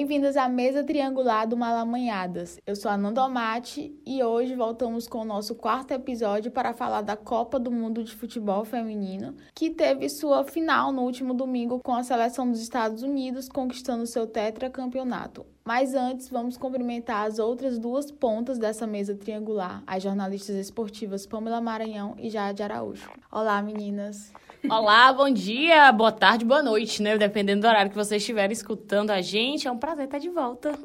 Bem-vindas à mesa triangular do Malamanhadas. Eu sou a Nandomate e hoje voltamos com o nosso quarto episódio para falar da Copa do Mundo de Futebol Feminino, que teve sua final no último domingo com a seleção dos Estados Unidos conquistando seu tetracampeonato. Mas antes, vamos cumprimentar as outras duas pontas dessa mesa triangular, as jornalistas esportivas Pamela Maranhão e Jade Araújo. Olá, meninas! Olá, bom dia, boa tarde, boa noite, né? Dependendo do horário que vocês estiverem escutando a gente, é um prazer estar de volta.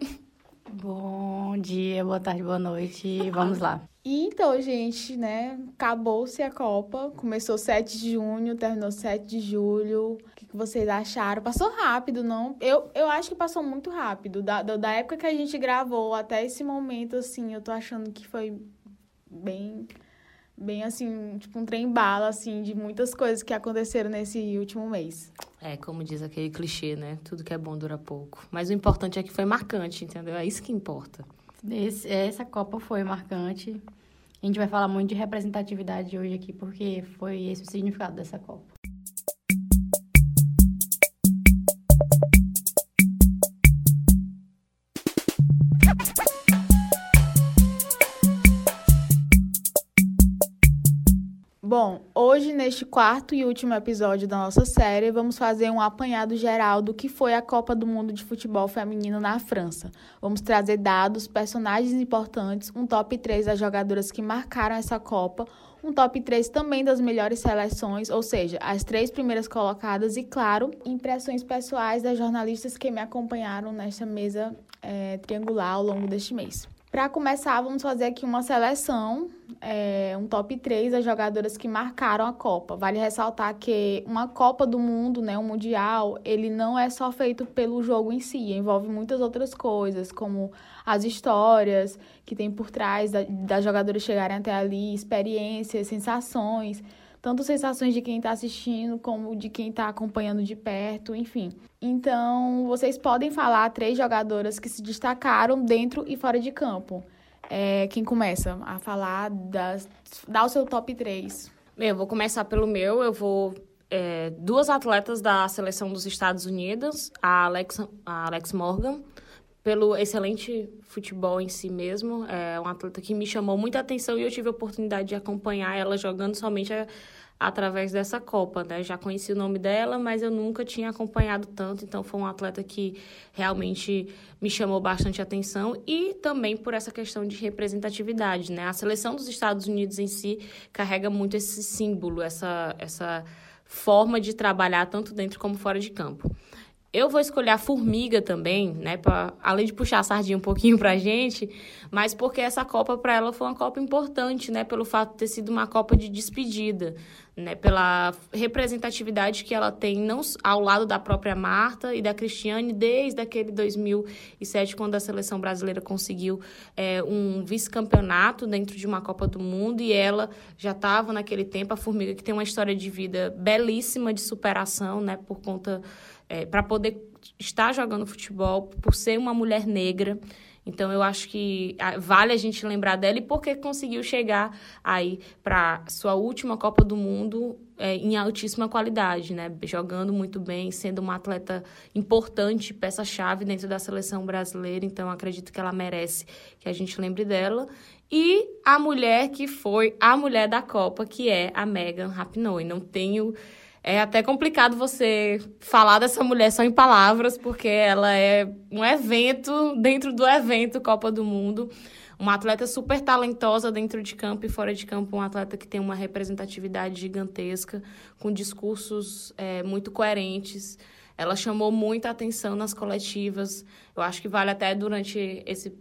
Bom dia, boa tarde, boa noite. Vamos lá. E então, gente, né? Acabou-se a Copa. Começou 7 de junho, terminou 7 de julho. O que, vocês acharam? Passou rápido, não? Eu, eu acho que passou muito rápido. Da, da época que a gente gravou até esse momento, assim, eu tô achando que foi bem bem assim, tipo um trem bala, assim, de muitas coisas que aconteceram nesse último mês. É, como diz aquele clichê, né? Tudo que é bom dura pouco. Mas o importante é que foi marcante, entendeu? É isso que importa. Esse, essa Copa foi marcante. A gente vai falar muito de representatividade hoje aqui, porque foi esse o significado dessa Copa. Bom, hoje, neste quarto e último episódio da nossa série, vamos fazer um apanhado geral do que foi a Copa do Mundo de Futebol Feminino na França. Vamos trazer dados, personagens importantes, um top 3 das jogadoras que marcaram essa Copa, um top 3 também das melhores seleções, ou seja, as três primeiras colocadas, e, claro, impressões pessoais das jornalistas que me acompanharam nesta mesa é, triangular ao longo deste mês. Para começar, vamos fazer aqui uma seleção, é, um top 3 das jogadoras que marcaram a Copa. Vale ressaltar que uma Copa do Mundo, né, um Mundial, ele não é só feito pelo jogo em si, envolve muitas outras coisas, como as histórias que tem por trás da, das jogadoras chegarem até ali, experiências, sensações tanto sensações de quem está assistindo como de quem está acompanhando de perto, enfim. Então, vocês podem falar três jogadoras que se destacaram dentro e fora de campo. É, quem começa a falar, dá o seu top 3. Eu vou começar pelo meu, eu vou é, duas atletas da seleção dos Estados Unidos, a Alex, a Alex Morgan, pelo excelente futebol em si mesmo. É um atleta que me chamou muita atenção e eu tive a oportunidade de acompanhar ela jogando somente a, através dessa Copa, né? Já conheci o nome dela, mas eu nunca tinha acompanhado tanto, então foi um atleta que realmente me chamou bastante atenção e também por essa questão de representatividade, né? A seleção dos Estados Unidos em si carrega muito esse símbolo, essa essa forma de trabalhar tanto dentro como fora de campo. Eu vou escolher a formiga também, né? Pra, além de puxar a sardinha um pouquinho pra gente, mas porque essa Copa para ela foi uma Copa importante, né? Pelo fato de ter sido uma Copa de despedida, né? Pela representatividade que ela tem não ao lado da própria Marta e da Cristiane desde aquele 2007, quando a seleção brasileira conseguiu é, um vice-campeonato dentro de uma Copa do Mundo e ela já estava naquele tempo, a Formiga que tem uma história de vida belíssima de superação, né? Por conta é, para poder estar jogando futebol, por ser uma mulher negra. Então, eu acho que ah, vale a gente lembrar dela e porque conseguiu chegar aí para sua última Copa do Mundo é, em altíssima qualidade, né? Jogando muito bem, sendo uma atleta importante, peça-chave dentro da seleção brasileira. Então, acredito que ela merece que a gente lembre dela. E a mulher que foi a mulher da Copa, que é a Megan Rapinoe. Não tenho é até complicado você falar dessa mulher só em palavras, porque ela é um evento dentro do evento Copa do Mundo. Uma atleta super talentosa dentro de campo e fora de campo, um atleta que tem uma representatividade gigantesca, com discursos é, muito coerentes. Ela chamou muita atenção nas coletivas. Eu acho que vale até durante esse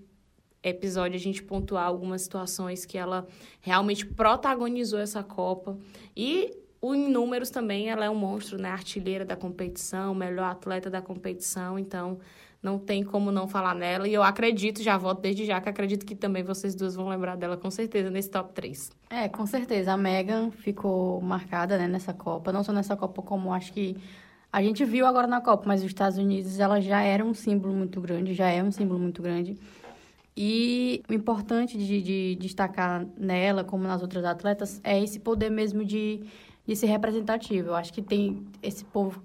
episódio a gente pontuar algumas situações que ela realmente protagonizou essa Copa. E em números também, ela é um monstro, né? Artilheira da competição, melhor atleta da competição, então não tem como não falar nela. E eu acredito, já voto desde já, que acredito que também vocês duas vão lembrar dela com certeza nesse top 3. É, com certeza. A Megan ficou marcada né, nessa Copa, não só nessa Copa, como acho que a gente viu agora na Copa, mas os Estados Unidos, ela já era um símbolo muito grande, já é um símbolo muito grande. E o importante de, de destacar nela, como nas outras atletas, é esse poder mesmo de de ser representativo. Eu acho que tem esse povo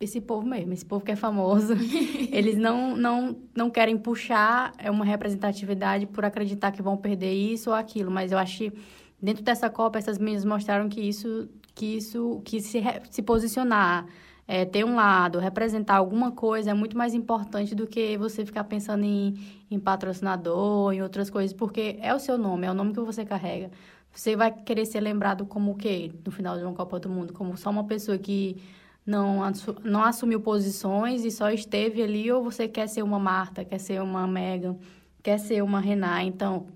esse povo mesmo, esse povo que é famoso, eles não, não, não querem puxar é uma representatividade por acreditar que vão perder isso ou aquilo, mas eu acho que dentro dessa Copa essas meninas mostraram que isso, que isso, que se, se posicionar, é, ter um lado, representar alguma coisa é muito mais importante do que você ficar pensando em, em patrocinador, em outras coisas, porque é o seu nome, é o nome que você carrega. Você vai querer ser lembrado como o quê no final de uma Copa do Mundo? Como só uma pessoa que não, não assumiu posições e só esteve ali, ou você quer ser uma Marta, quer ser uma Megan, quer ser uma Renan. Então,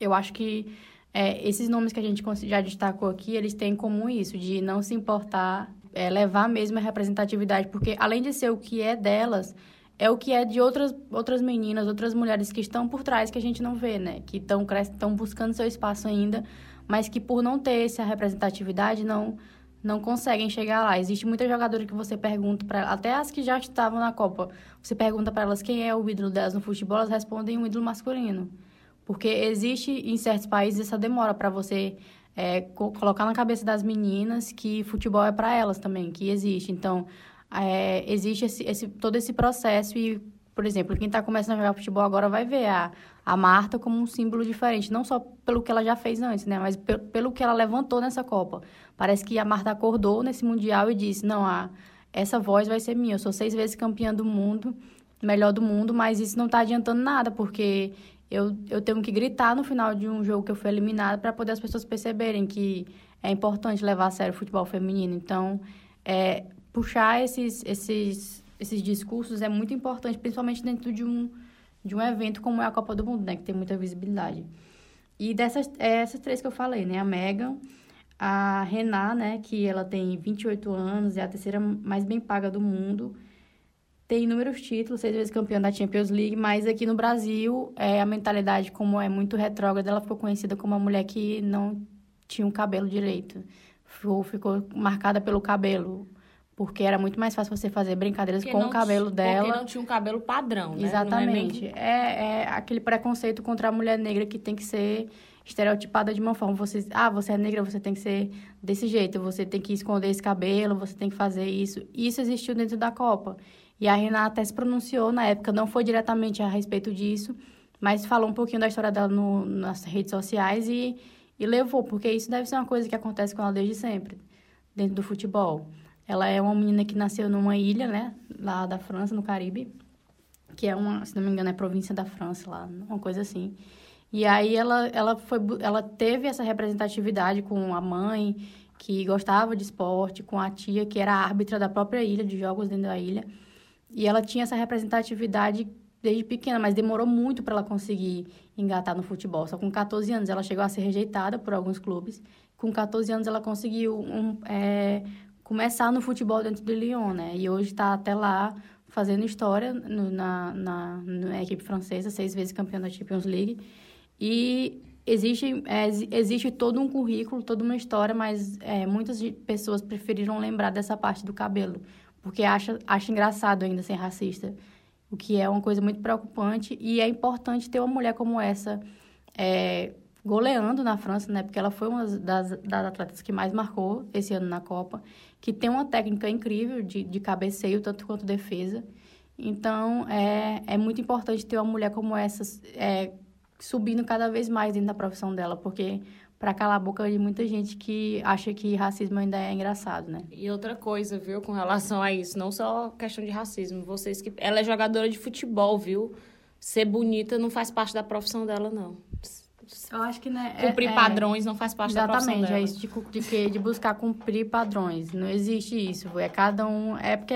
eu acho que é, esses nomes que a gente já destacou aqui, eles têm em comum isso, de não se importar, é, levar mesmo a representatividade, porque além de ser o que é delas, é o que é de outras, outras meninas, outras mulheres que estão por trás que a gente não vê, né? Que estão buscando seu espaço ainda, mas que por não ter essa representatividade não não conseguem chegar lá. Existe muita jogadora que você pergunta para até as que já estavam na Copa, você pergunta para elas quem é o ídolo delas no futebol, elas respondem um ídolo masculino. Porque existe em certos países essa demora para você é, co colocar na cabeça das meninas que futebol é para elas também, que existe. Então, é, existe esse, esse, todo esse processo e, por exemplo, quem está começando a jogar futebol agora vai ver a, a Marta como um símbolo diferente, não só pelo que ela já fez antes, né, mas pelo, pelo que ela levantou nessa Copa. Parece que a Marta acordou nesse Mundial e disse, não, a, essa voz vai ser minha, eu sou seis vezes campeã do mundo, melhor do mundo, mas isso não está adiantando nada, porque eu, eu tenho que gritar no final de um jogo que eu fui eliminada para poder as pessoas perceberem que é importante levar a sério o futebol feminino. Então, é, puxar esses, esses, esses discursos é muito importante, principalmente dentro de um, de um evento como é a Copa do Mundo, né? Que tem muita visibilidade. E dessas é essas três que eu falei, né? A Megan, a Rená, né? Que ela tem 28 anos, é a terceira mais bem paga do mundo. Tem inúmeros títulos, seis vezes campeã da Champions League, mas aqui no Brasil, é, a mentalidade, como é muito retrógrada, ela ficou conhecida como uma mulher que não tinha um cabelo direito. Ficou, ficou marcada pelo cabelo porque era muito mais fácil você fazer brincadeiras porque com o cabelo dela. Porque não tinha um cabelo padrão, né? Exatamente. É, nem... é, é, aquele preconceito contra a mulher negra que tem que ser estereotipada de uma forma. Você, ah, você é negra, você tem que ser desse jeito, você tem que esconder esse cabelo, você tem que fazer isso. Isso existiu dentro da Copa. E a Renata se pronunciou na época, não foi diretamente a respeito disso, mas falou um pouquinho da história dela no, nas redes sociais e, e levou, porque isso deve ser uma coisa que acontece com ela desde sempre, dentro do futebol. Ela é uma menina que nasceu numa ilha, né? Lá da França, no Caribe. Que é uma, se não me engano, é província da França lá, uma coisa assim. E aí ela, ela, foi, ela teve essa representatividade com a mãe, que gostava de esporte, com a tia, que era árbitra da própria ilha, de jogos dentro da ilha. E ela tinha essa representatividade desde pequena, mas demorou muito para ela conseguir engatar no futebol. Só com 14 anos ela chegou a ser rejeitada por alguns clubes. Com 14 anos ela conseguiu um, é, começar no futebol dentro do Lyon, né? E hoje está até lá fazendo história no, na, na, na, equipe francesa, seis vezes campeã da Champions League. E existe, é, existe todo um currículo, toda uma história, mas é, muitas pessoas preferiram lembrar dessa parte do cabelo, porque acha, acha engraçado ainda ser racista, o que é uma coisa muito preocupante. E é importante ter uma mulher como essa é, goleando na França, né? Porque ela foi uma das, das atletas que mais marcou esse ano na Copa que tem uma técnica incrível de, de cabeceio, tanto quanto defesa. Então, é, é muito importante ter uma mulher como essa é, subindo cada vez mais dentro da profissão dela, porque para calar a boca de muita gente que acha que racismo ainda é engraçado, né? E outra coisa, viu, com relação a isso, não só questão de racismo, vocês que ela é jogadora de futebol, viu? Ser bonita não faz parte da profissão dela, não. Eu acho que, né? Cumprir é, padrões não faz parte da profissão Exatamente, é isso de, de, de buscar cumprir padrões. Não existe isso. É cada um. É porque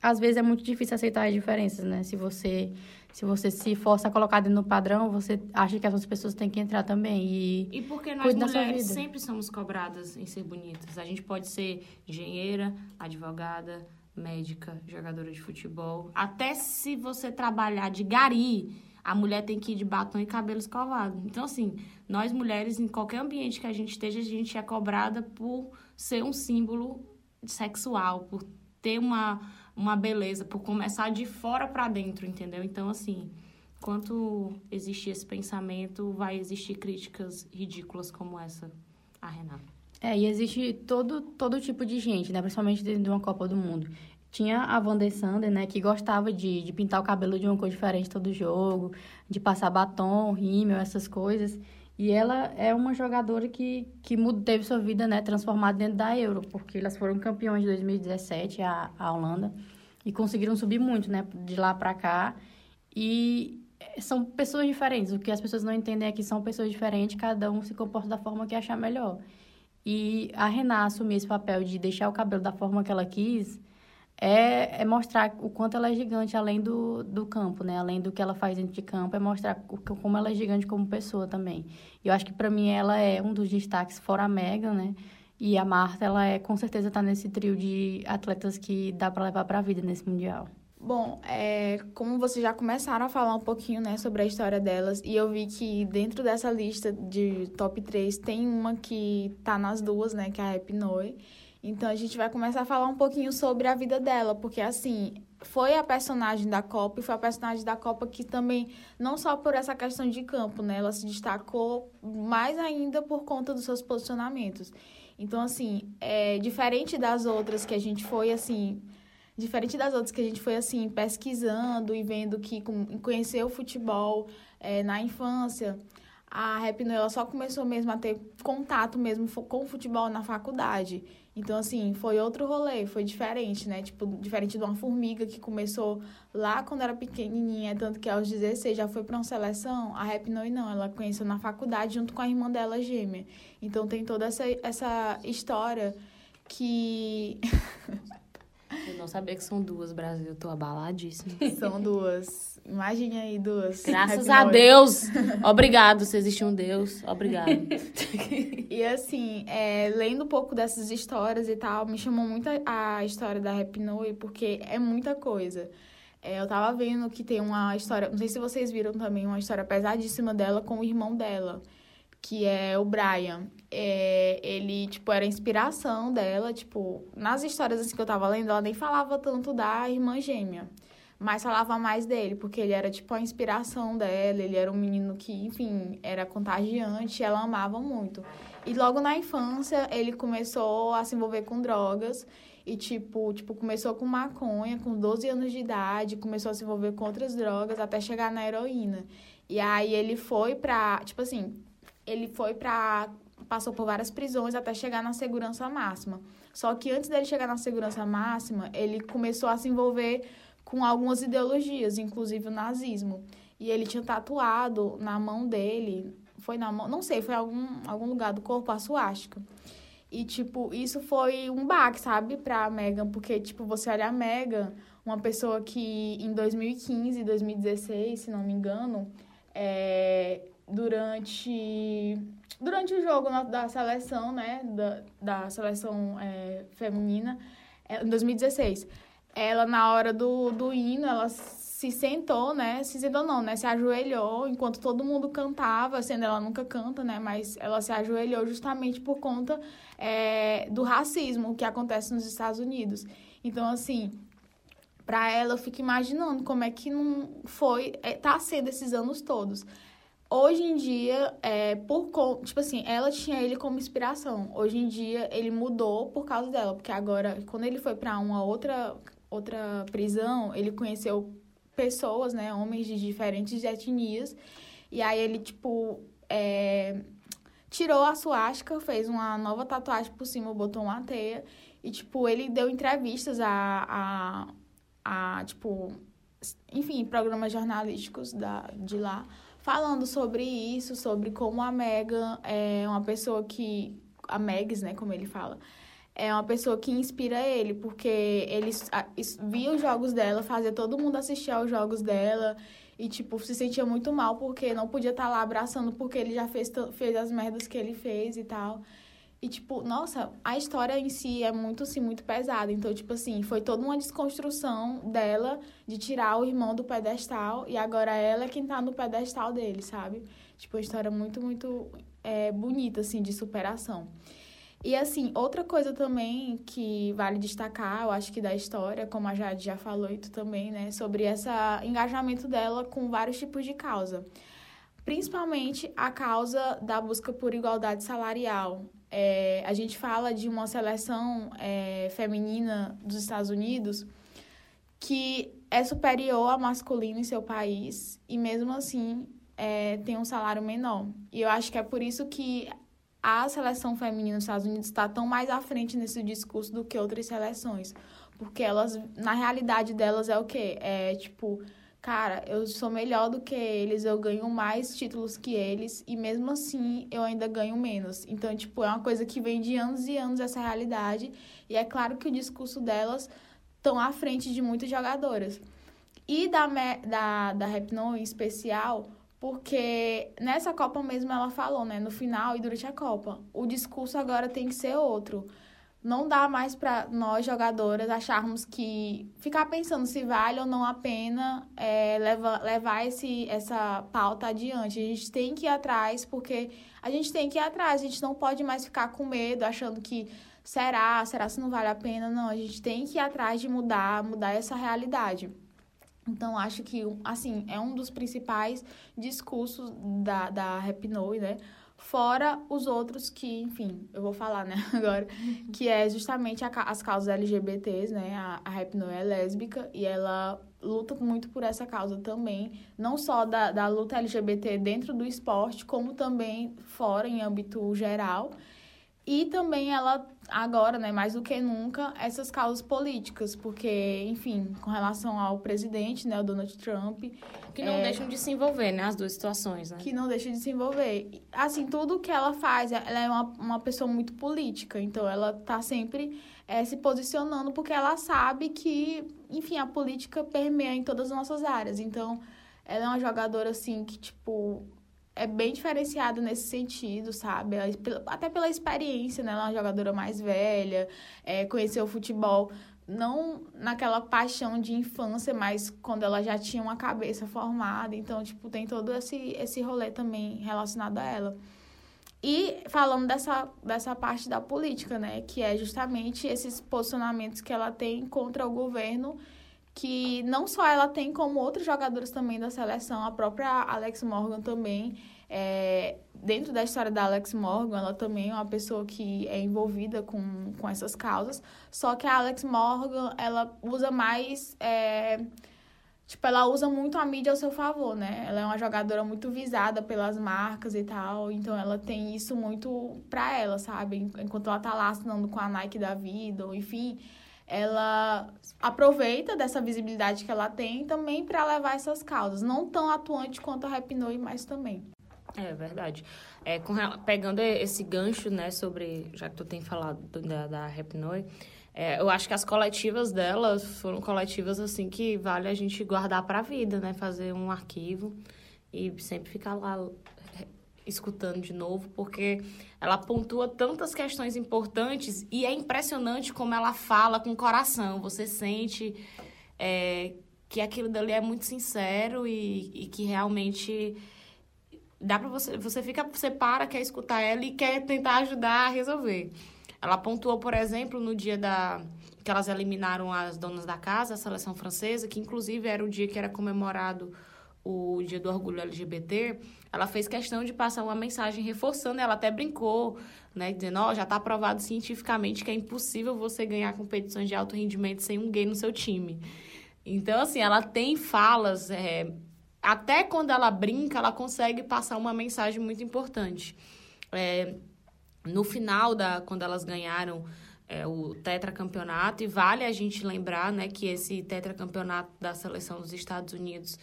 às vezes é muito difícil aceitar as diferenças, né? Se você se você se força a colocar dentro do padrão, você acha que as outras pessoas têm que entrar também. E, e porque nós mulheres sempre somos cobradas em ser bonitas. A gente pode ser engenheira, advogada, médica, jogadora de futebol. Até se você trabalhar de gari a mulher tem que ir de batom e cabelo escovado. Então, assim, nós mulheres, em qualquer ambiente que a gente esteja, a gente é cobrada por ser um símbolo sexual, por ter uma, uma beleza, por começar de fora para dentro, entendeu? Então, assim, enquanto existir esse pensamento, vai existir críticas ridículas como essa a Renata. É, e existe todo, todo tipo de gente, né? Principalmente dentro de uma Copa do Mundo tinha a Van né, que gostava de, de pintar o cabelo de uma cor diferente todo jogo, de passar batom, rímel, essas coisas. E ela é uma jogadora que, que teve sua vida né, transformada dentro da Euro, porque elas foram campeões de 2017, a, a Holanda, e conseguiram subir muito né, de lá para cá. E são pessoas diferentes. O que as pessoas não entendem é que são pessoas diferentes, cada um se comporta da forma que achar melhor. E a Renata assumir esse papel de deixar o cabelo da forma que ela quis é, é mostrar o quanto ela é gigante além do, do campo, né? Além do que ela faz dentro de campo, é mostrar como ela é gigante como pessoa também. E eu acho que para mim ela é um dos destaques fora a Megan, né? E a Marta, ela é com certeza tá nesse trio de atletas que dá para levar para a vida nesse mundial. Bom, é, como vocês já começaram a falar um pouquinho né, sobre a história delas, e eu vi que dentro dessa lista de top 3 tem uma que tá nas duas, né, que é a Noi. Então a gente vai começar a falar um pouquinho sobre a vida dela, porque assim, foi a personagem da Copa e foi a personagem da Copa que também, não só por essa questão de campo, né? Ela se destacou mais ainda por conta dos seus posicionamentos. Então, assim, é diferente das outras que a gente foi, assim, diferente das outras que a gente foi, assim, pesquisando e vendo que conheceu o futebol é, na infância, a Rap ela só começou mesmo a ter contato mesmo com o futebol na faculdade. Então, assim, foi outro rolê, foi diferente, né? Tipo, diferente de uma formiga que começou lá quando era pequenininha, tanto que aos 16 já foi para uma seleção. A Rap não, não, ela conheceu na faculdade junto com a irmã dela gêmea. Então, tem toda essa, essa história que. Eu não sabia que são duas, Brasil. Eu tô abaladíssima. São duas. Imagine aí duas. Graças a Deus. Obrigado, se existe um Deus. Obrigado. e assim, é, lendo um pouco dessas histórias e tal, me chamou muito a, a história da Rapinoe, porque é muita coisa. É, eu tava vendo que tem uma história, não sei se vocês viram também, uma história pesadíssima dela com o irmão dela que é o Brian. É, ele, tipo, era a inspiração dela, tipo, nas histórias assim que eu tava lendo, ela nem falava tanto da irmã gêmea, mas falava mais dele, porque ele era, tipo, a inspiração dela, ele era um menino que, enfim, era contagiante, ela amava muito. E logo na infância, ele começou a se envolver com drogas, e, tipo, tipo, começou com maconha, com 12 anos de idade, começou a se envolver com outras drogas, até chegar na heroína. E aí ele foi pra, tipo assim, ele foi para passou por várias prisões até chegar na segurança máxima. Só que antes dele chegar na segurança máxima, ele começou a se envolver com algumas ideologias, inclusive o nazismo. E ele tinha tatuado na mão dele, foi na mão, não sei, foi algum algum lugar do corpo a suástica. E tipo, isso foi um baque, sabe, pra Megan, porque tipo, você olha a Megan, uma pessoa que em 2015, 2016, se não me engano, é, durante durante o jogo da seleção, né, da, da seleção é, feminina, é, em 2016. Ela, na hora do, do hino, ela se sentou, né, se sentou não, né, se ajoelhou enquanto todo mundo cantava, sendo ela nunca canta, né, mas ela se ajoelhou justamente por conta é, do racismo que acontece nos Estados Unidos. Então, assim, para ela, eu fico imaginando como é que não foi, é, tá sendo esses anos todos. Hoje em dia, é, por tipo assim, ela tinha ele como inspiração. Hoje em dia, ele mudou por causa dela, porque agora, quando ele foi para uma outra, outra prisão, ele conheceu pessoas, né, homens de diferentes etnias, e aí ele, tipo, é, tirou a suástica, fez uma nova tatuagem por cima, botou uma teia, e, tipo, ele deu entrevistas a, a, a tipo, enfim, programas jornalísticos da, de lá, falando sobre isso, sobre como a Megan é uma pessoa que. A Megs, né, como ele fala. É uma pessoa que inspira ele, porque ele via os jogos dela, fazia todo mundo assistir aos jogos dela e, tipo, se sentia muito mal porque não podia estar tá lá abraçando porque ele já fez, fez as merdas que ele fez e tal. E, tipo, nossa, a história em si é muito, assim, muito pesada. Então, tipo assim, foi toda uma desconstrução dela de tirar o irmão do pedestal e agora ela é quem tá no pedestal dele, sabe? Tipo, uma história muito, muito é, bonita, assim, de superação. E, assim, outra coisa também que vale destacar, eu acho que da história, como a Jade já falou e tu também, né? Sobre esse engajamento dela com vários tipos de causa. Principalmente a causa da busca por igualdade salarial, é, a gente fala de uma seleção é, feminina dos Estados Unidos que é superior ao masculino em seu país e mesmo assim é, tem um salário menor. E eu acho que é por isso que a seleção feminina dos Estados Unidos está tão mais à frente nesse discurso do que outras seleções. Porque elas, na realidade delas, é o quê? É tipo, cara, eu sou melhor do que eles, eu ganho mais títulos que eles, e mesmo assim eu ainda ganho menos. Então, tipo, é uma coisa que vem de anos e anos essa realidade. E é claro que o discurso delas estão à frente de muitas jogadoras. E da, da, da Repno em especial, porque nessa Copa mesmo ela falou, né, no final e durante a Copa, o discurso agora tem que ser outro. Não dá mais para nós jogadoras acharmos que ficar pensando se vale ou não a pena é, leva, levar esse, essa pauta adiante. A gente tem que ir atrás, porque a gente tem que ir atrás. A gente não pode mais ficar com medo, achando que será, será se não vale a pena. Não, a gente tem que ir atrás de mudar, mudar essa realidade. Então, acho que, assim, é um dos principais discursos da, da Rapinoe, né? Fora os outros que, enfim, eu vou falar, né, agora, que é justamente a, as causas LGBTs, né? A, a Rapinoe é lésbica e ela luta muito por essa causa também, não só da, da luta LGBT dentro do esporte, como também fora, em âmbito geral. E também ela, agora, né, mais do que nunca, essas causas políticas, porque, enfim, com relação ao presidente, né, o Donald Trump. Que não é, deixam de se envolver, né, as duas situações, né? Que não deixam de se envolver. Assim, tudo que ela faz, ela é uma, uma pessoa muito política, então ela tá sempre é, se posicionando, porque ela sabe que, enfim, a política permeia em todas as nossas áreas. Então, ela é uma jogadora, assim, que, tipo, é bem diferenciado nesse sentido, sabe? Até pela experiência, né? Ela é uma jogadora mais velha, é, conheceu o futebol não naquela paixão de infância, mas quando ela já tinha uma cabeça formada. Então, tipo, tem todo esse, esse rolê também relacionado a ela. E falando dessa, dessa parte da política, né? Que é justamente esses posicionamentos que ela tem contra o governo que não só ela tem, como outros jogadores também da seleção, a própria Alex Morgan também. É, dentro da história da Alex Morgan, ela também é uma pessoa que é envolvida com, com essas causas. Só que a Alex Morgan, ela usa mais. É, tipo, ela usa muito a mídia ao seu favor, né? Ela é uma jogadora muito visada pelas marcas e tal, então ela tem isso muito pra ela, sabe? Enquanto ela tá lá assinando com a Nike da vida, ou enfim ela aproveita dessa visibilidade que ela tem também para levar essas causas. Não tão atuante quanto a Rapinoe, mas também. É verdade. É, com, pegando esse gancho, né, sobre, já que tu tem falado da, da é, eu acho que as coletivas dela foram coletivas, assim, que vale a gente guardar para a vida, né, fazer um arquivo e sempre ficar lá escutando de novo, porque ela pontua tantas questões importantes e é impressionante como ela fala com o coração. Você sente é, que aquilo dali é muito sincero e, e que realmente dá para você você fica você para quer escutar ela e quer tentar ajudar a resolver. Ela pontuou, por exemplo, no dia da que elas eliminaram as donas da casa, a seleção francesa, que inclusive era o dia que era comemorado o Dia do Orgulho LGBT, ela fez questão de passar uma mensagem reforçando, ela até brincou, né, dizendo, ó, oh, já está provado cientificamente que é impossível você ganhar competições de alto rendimento sem um gay no seu time. Então, assim, ela tem falas, é, até quando ela brinca, ela consegue passar uma mensagem muito importante. É, no final, da, quando elas ganharam é, o tetracampeonato, e vale a gente lembrar, né, que esse tetracampeonato da seleção dos Estados Unidos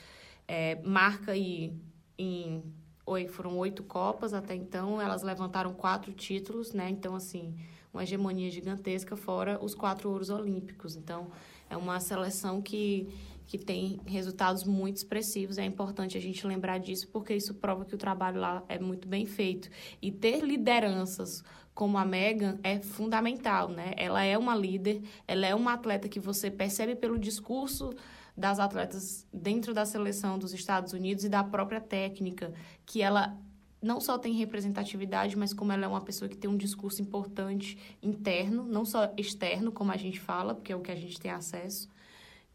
é, marca aí em foram oito Copas até então, elas levantaram quatro títulos, né? Então, assim, uma hegemonia gigantesca, fora os quatro ouros olímpicos. Então, é uma seleção que, que tem resultados muito expressivos. É importante a gente lembrar disso, porque isso prova que o trabalho lá é muito bem feito. E ter lideranças como a Megan é fundamental, né? Ela é uma líder, ela é uma atleta que você percebe pelo discurso das atletas dentro da seleção dos Estados Unidos e da própria técnica, que ela não só tem representatividade, mas como ela é uma pessoa que tem um discurso importante interno, não só externo, como a gente fala, porque é o que a gente tem acesso.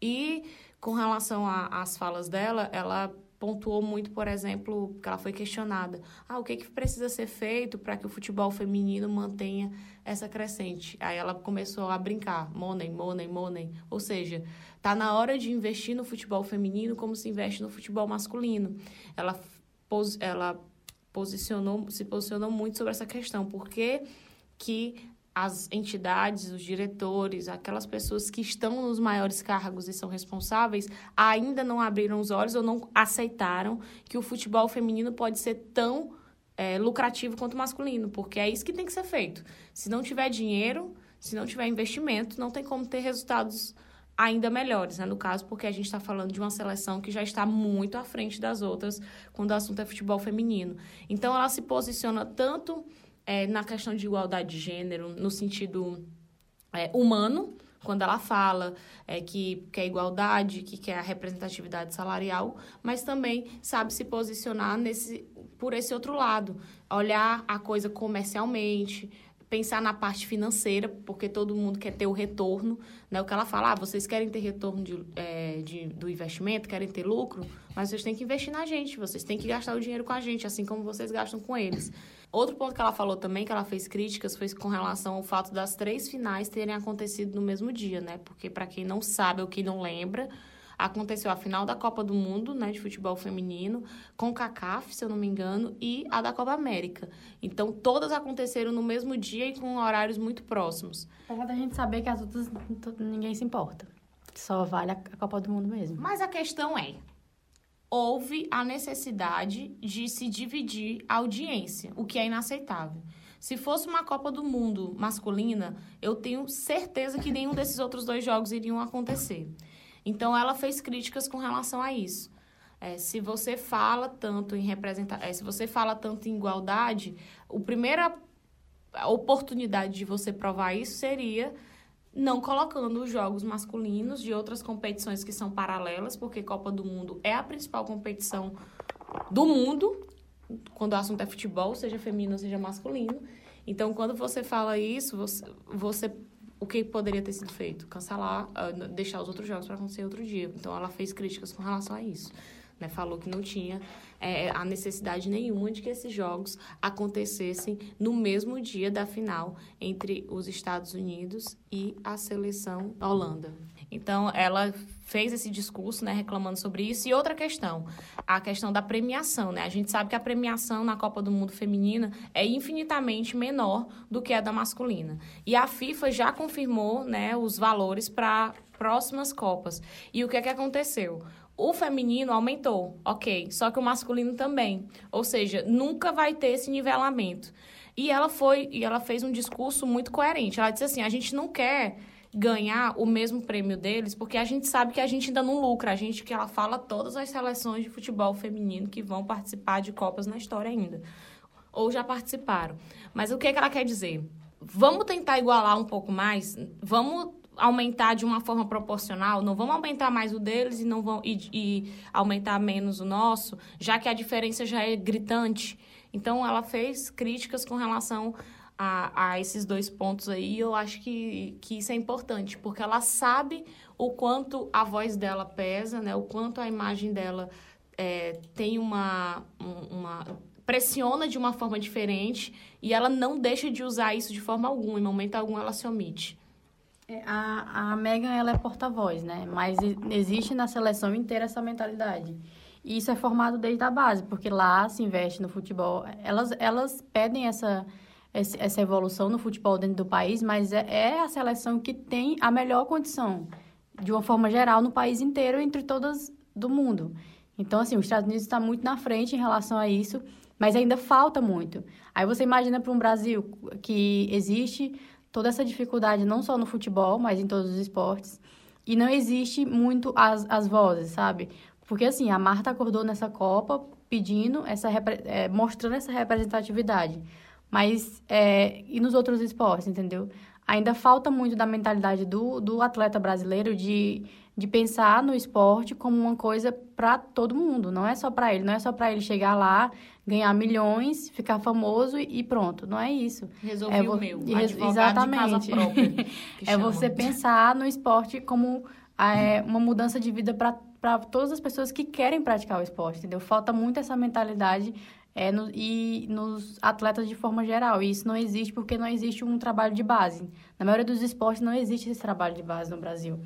E com relação às falas dela, ela pontuou muito, por exemplo, que ela foi questionada. Ah, o que, que precisa ser feito para que o futebol feminino mantenha essa crescente? Aí ela começou a brincar, money, money, money. Ou seja, tá na hora de investir no futebol feminino como se investe no futebol masculino. Ela, pos, ela posicionou, se posicionou muito sobre essa questão, porque que as entidades, os diretores, aquelas pessoas que estão nos maiores cargos e são responsáveis, ainda não abriram os olhos ou não aceitaram que o futebol feminino pode ser tão é, lucrativo quanto masculino, porque é isso que tem que ser feito. Se não tiver dinheiro, se não tiver investimento, não tem como ter resultados ainda melhores, né? No caso, porque a gente está falando de uma seleção que já está muito à frente das outras quando o assunto é futebol feminino. Então, ela se posiciona tanto é, na questão de igualdade de gênero, no sentido é, humano, quando ela fala é, que quer igualdade, que quer a representatividade salarial, mas também sabe se posicionar nesse, por esse outro lado, olhar a coisa comercialmente, pensar na parte financeira, porque todo mundo quer ter o retorno, né? O que ela fala, ah, vocês querem ter retorno de, é, de, do investimento, querem ter lucro, mas vocês têm que investir na gente, vocês têm que gastar o dinheiro com a gente, assim como vocês gastam com eles. Outro ponto que ela falou também, que ela fez críticas, foi com relação ao fato das três finais terem acontecido no mesmo dia, né? Porque, para quem não sabe ou quem não lembra, aconteceu a final da Copa do Mundo, né, de futebol feminino, com CACAF, se eu não me engano, e a da Copa América. Então, todas aconteceram no mesmo dia e com horários muito próximos. Apesar da gente saber que as outras ninguém se importa. Só vale a Copa do Mundo mesmo. Mas a questão é, houve a necessidade de se dividir a audiência, o que é inaceitável. Se fosse uma Copa do Mundo masculina, eu tenho certeza que nenhum desses outros dois jogos iriam acontecer. Então, ela fez críticas com relação a isso. É, se você fala tanto em representar, é, se você fala tanto em igualdade, a primeira oportunidade de você provar isso seria não colocando os jogos masculinos de outras competições que são paralelas, porque Copa do Mundo é a principal competição do mundo, quando o assunto é futebol, seja feminino, seja masculino. Então, quando você fala isso, você, você o que poderia ter sido feito? Cancelar, uh, deixar os outros jogos para acontecer outro dia. Então, ela fez críticas com relação a isso. Né? Falou que não tinha é, a necessidade nenhuma de que esses jogos acontecessem no mesmo dia da final entre os Estados Unidos e a seleção Holanda. Então, ela fez esse discurso, né, reclamando sobre isso. E outra questão, a questão da premiação, né? A gente sabe que a premiação na Copa do Mundo feminina é infinitamente menor do que a da masculina. E a FIFA já confirmou, né, os valores para próximas Copas. E o que é que aconteceu? O feminino aumentou, ok, só que o masculino também. Ou seja, nunca vai ter esse nivelamento. E ela foi, e ela fez um discurso muito coerente. Ela disse assim: a gente não quer ganhar o mesmo prêmio deles, porque a gente sabe que a gente ainda não lucra. A gente que ela fala todas as seleções de futebol feminino que vão participar de Copas na história ainda. Ou já participaram. Mas o que, é que ela quer dizer? Vamos tentar igualar um pouco mais? Vamos aumentar de uma forma proporcional? Não vamos aumentar mais o deles e não vão e, e aumentar menos o nosso, já que a diferença já é gritante. Então ela fez críticas com relação a, a esses dois pontos aí, eu acho que, que isso é importante, porque ela sabe o quanto a voz dela pesa, né? O quanto a imagem dela é, tem uma, uma pressiona de uma forma diferente e ela não deixa de usar isso de forma alguma, em momento algum ela se omite. É, a, a Megan, ela é porta-voz, né? Mas existe na seleção inteira essa mentalidade. E isso é formado desde a base, porque lá se investe no futebol. Elas, elas pedem essa essa evolução no futebol dentro do país, mas é, é a seleção que tem a melhor condição, de uma forma geral, no país inteiro, entre todas do mundo. Então, assim, os Estados Unidos está muito na frente em relação a isso, mas ainda falta muito. Aí você imagina para um Brasil que existe toda essa dificuldade, não só no futebol, mas em todos os esportes, e não existe muito as, as vozes, sabe? Porque, assim, a Marta acordou nessa Copa pedindo, essa, é, mostrando essa representatividade. Mas, é, e nos outros esportes, entendeu? Ainda falta muito da mentalidade do, do atleta brasileiro de, de pensar no esporte como uma coisa para todo mundo. Não é só para ele. Não é só para ele chegar lá, ganhar milhões, ficar famoso e pronto. Não é isso. Resolvi é o meu. Exatamente. Própria, é você pensar no esporte como é, uma mudança de vida para todas as pessoas que querem praticar o esporte, entendeu? Falta muito essa mentalidade é, no, e nos atletas de forma geral. E isso não existe porque não existe um trabalho de base. Na maioria dos esportes não existe esse trabalho de base no Brasil.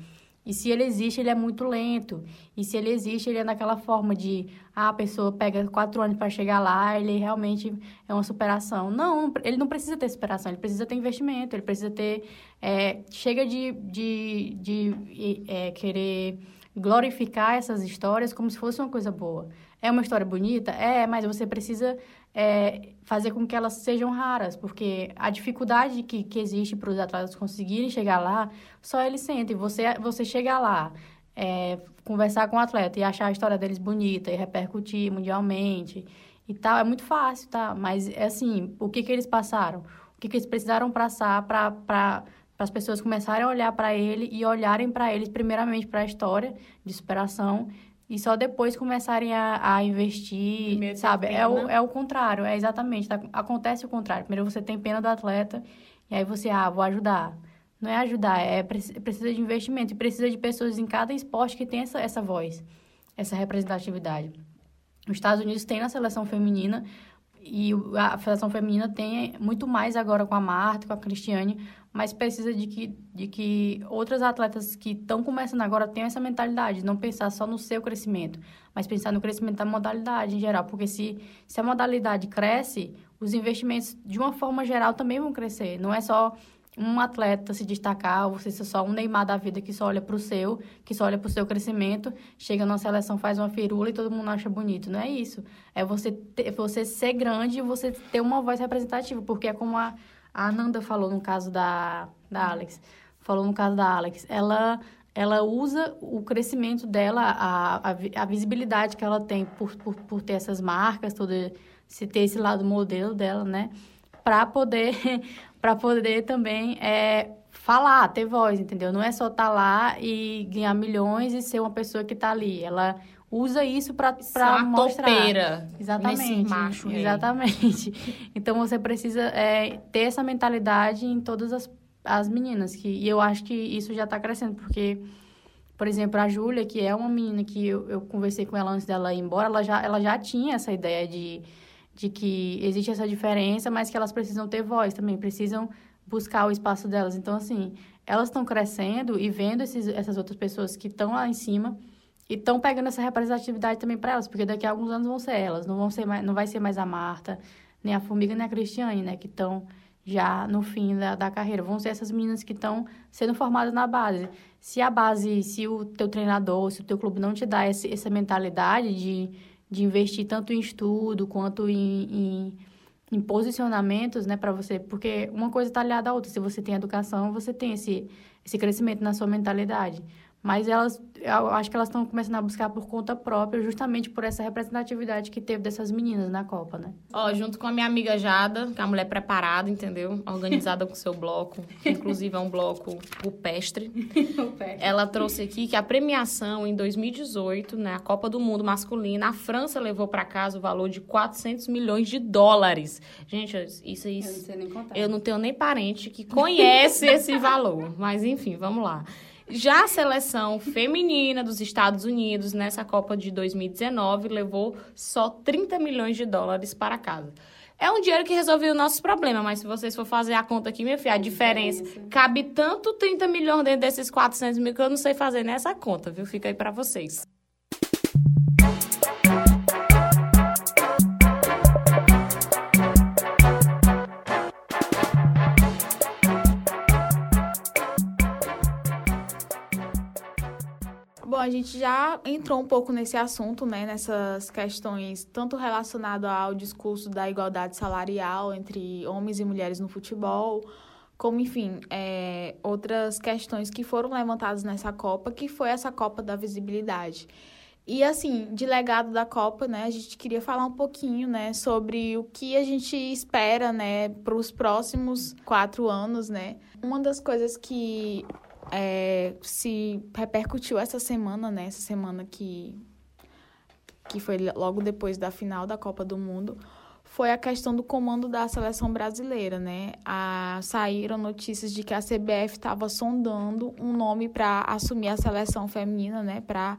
E se ele existe, ele é muito lento. E se ele existe, ele é daquela forma de ah, a pessoa pega quatro anos para chegar lá, ele realmente é uma superação. Não, ele não precisa ter superação, ele precisa ter investimento, ele precisa ter. É, chega de, de, de é, querer glorificar essas histórias como se fosse uma coisa boa. É uma história bonita? É, mas você precisa é, fazer com que elas sejam raras, porque a dificuldade que, que existe para os atletas conseguirem chegar lá, só eles sentem. Você, você chegar lá, é, conversar com o atleta e achar a história deles bonita e repercutir mundialmente e tal, é muito fácil, tá? Mas, é assim, o que, que eles passaram? O que, que eles precisaram passar para as pessoas começarem a olhar para ele e olharem para eles, primeiramente, para a história de superação e só depois começarem a, a investir, Primeiro sabe? É o, é o contrário, é exatamente. Tá? Acontece o contrário. Primeiro você tem pena do atleta e aí você, ah, vou ajudar. Não é ajudar, é precisa de investimento e precisa de pessoas em cada esporte que tem essa, essa voz, essa representatividade. Os Estados Unidos tem na seleção feminina e a seleção feminina tem muito mais agora com a Marta, com a Cristiane, mas precisa de que, de que outras atletas que estão começando agora tenham essa mentalidade, não pensar só no seu crescimento, mas pensar no crescimento da modalidade em geral, porque se, se a modalidade cresce, os investimentos de uma forma geral também vão crescer, não é só um atleta se destacar, ou você ser só um Neymar da vida que só olha para o seu, que só olha para o seu crescimento, chega na seleção, faz uma firula e todo mundo acha bonito. Não é isso. É você, ter, você ser grande e você ter uma voz representativa, porque é como a, a Ananda falou no caso da, da Alex. Falou no caso da Alex. Ela, ela usa o crescimento dela, a, a, a visibilidade que ela tem por, por, por ter essas marcas, todo, se ter esse lado modelo dela, né? Para poder, pra poder também é, falar, ter voz, entendeu? Não é só estar tá lá e ganhar milhões e ser uma pessoa que está ali. Ela usa isso para mostrar. Topeira exatamente. macho. Exatamente. Então você precisa é, ter essa mentalidade em todas as, as meninas. Que, e eu acho que isso já está crescendo, porque, por exemplo, a Júlia, que é uma menina que eu, eu conversei com ela antes dela ir embora, ela já, ela já tinha essa ideia de, de que existe essa diferença, mas que elas precisam ter voz também, precisam buscar o espaço delas. Então, assim, elas estão crescendo e vendo esses, essas outras pessoas que estão lá em cima e estão pegando essa representatividade também para elas, porque daqui a alguns anos vão ser elas, não vão ser mais, não vai ser mais a Marta, nem a Formiga, nem a Cristiane, né, que estão já no fim da, da carreira. Vão ser essas meninas que estão sendo formadas na base. Se a base, se o teu treinador, se o teu clube não te dá esse, essa mentalidade de, de investir tanto em estudo quanto em, em, em posicionamentos, né, para você, porque uma coisa está aliada à outra. Se você tem educação, você tem esse, esse crescimento na sua mentalidade. Mas elas, eu acho que elas estão começando a buscar por conta própria, justamente por essa representatividade que teve dessas meninas na Copa, né? Ó, junto com a minha amiga Jada, que é uma mulher preparada, entendeu? Organizada com seu bloco, que inclusive é um bloco rupestre. Ela trouxe aqui que a premiação em 2018, né, a Copa do Mundo masculina, a França levou para casa o valor de 400 milhões de dólares. Gente, isso aí. Eu não. Eu não tenho nem parente que conhece esse valor. Mas enfim, vamos lá. Já a seleção feminina dos Estados Unidos, nessa Copa de 2019, levou só 30 milhões de dólares para casa. É um dinheiro que resolveu o nosso problema, mas se vocês for fazer a conta aqui, minha filha, a diferença cabe tanto 30 milhões dentro desses 400 mil que eu não sei fazer nessa conta, viu? Fica aí para vocês. A gente já entrou um pouco nesse assunto, né, nessas questões tanto relacionado ao discurso da igualdade salarial entre homens e mulheres no futebol, como, enfim, é, outras questões que foram levantadas nessa Copa, que foi essa Copa da Visibilidade. E, assim, de legado da Copa, né, a gente queria falar um pouquinho, né, sobre o que a gente espera, né, para os próximos quatro anos, né. Uma das coisas que é, se repercutiu essa semana, né? Essa semana que, que foi logo depois da final da Copa do Mundo, foi a questão do comando da seleção brasileira, né? A, saíram notícias de que a CBF estava sondando um nome para assumir a seleção feminina, né? Para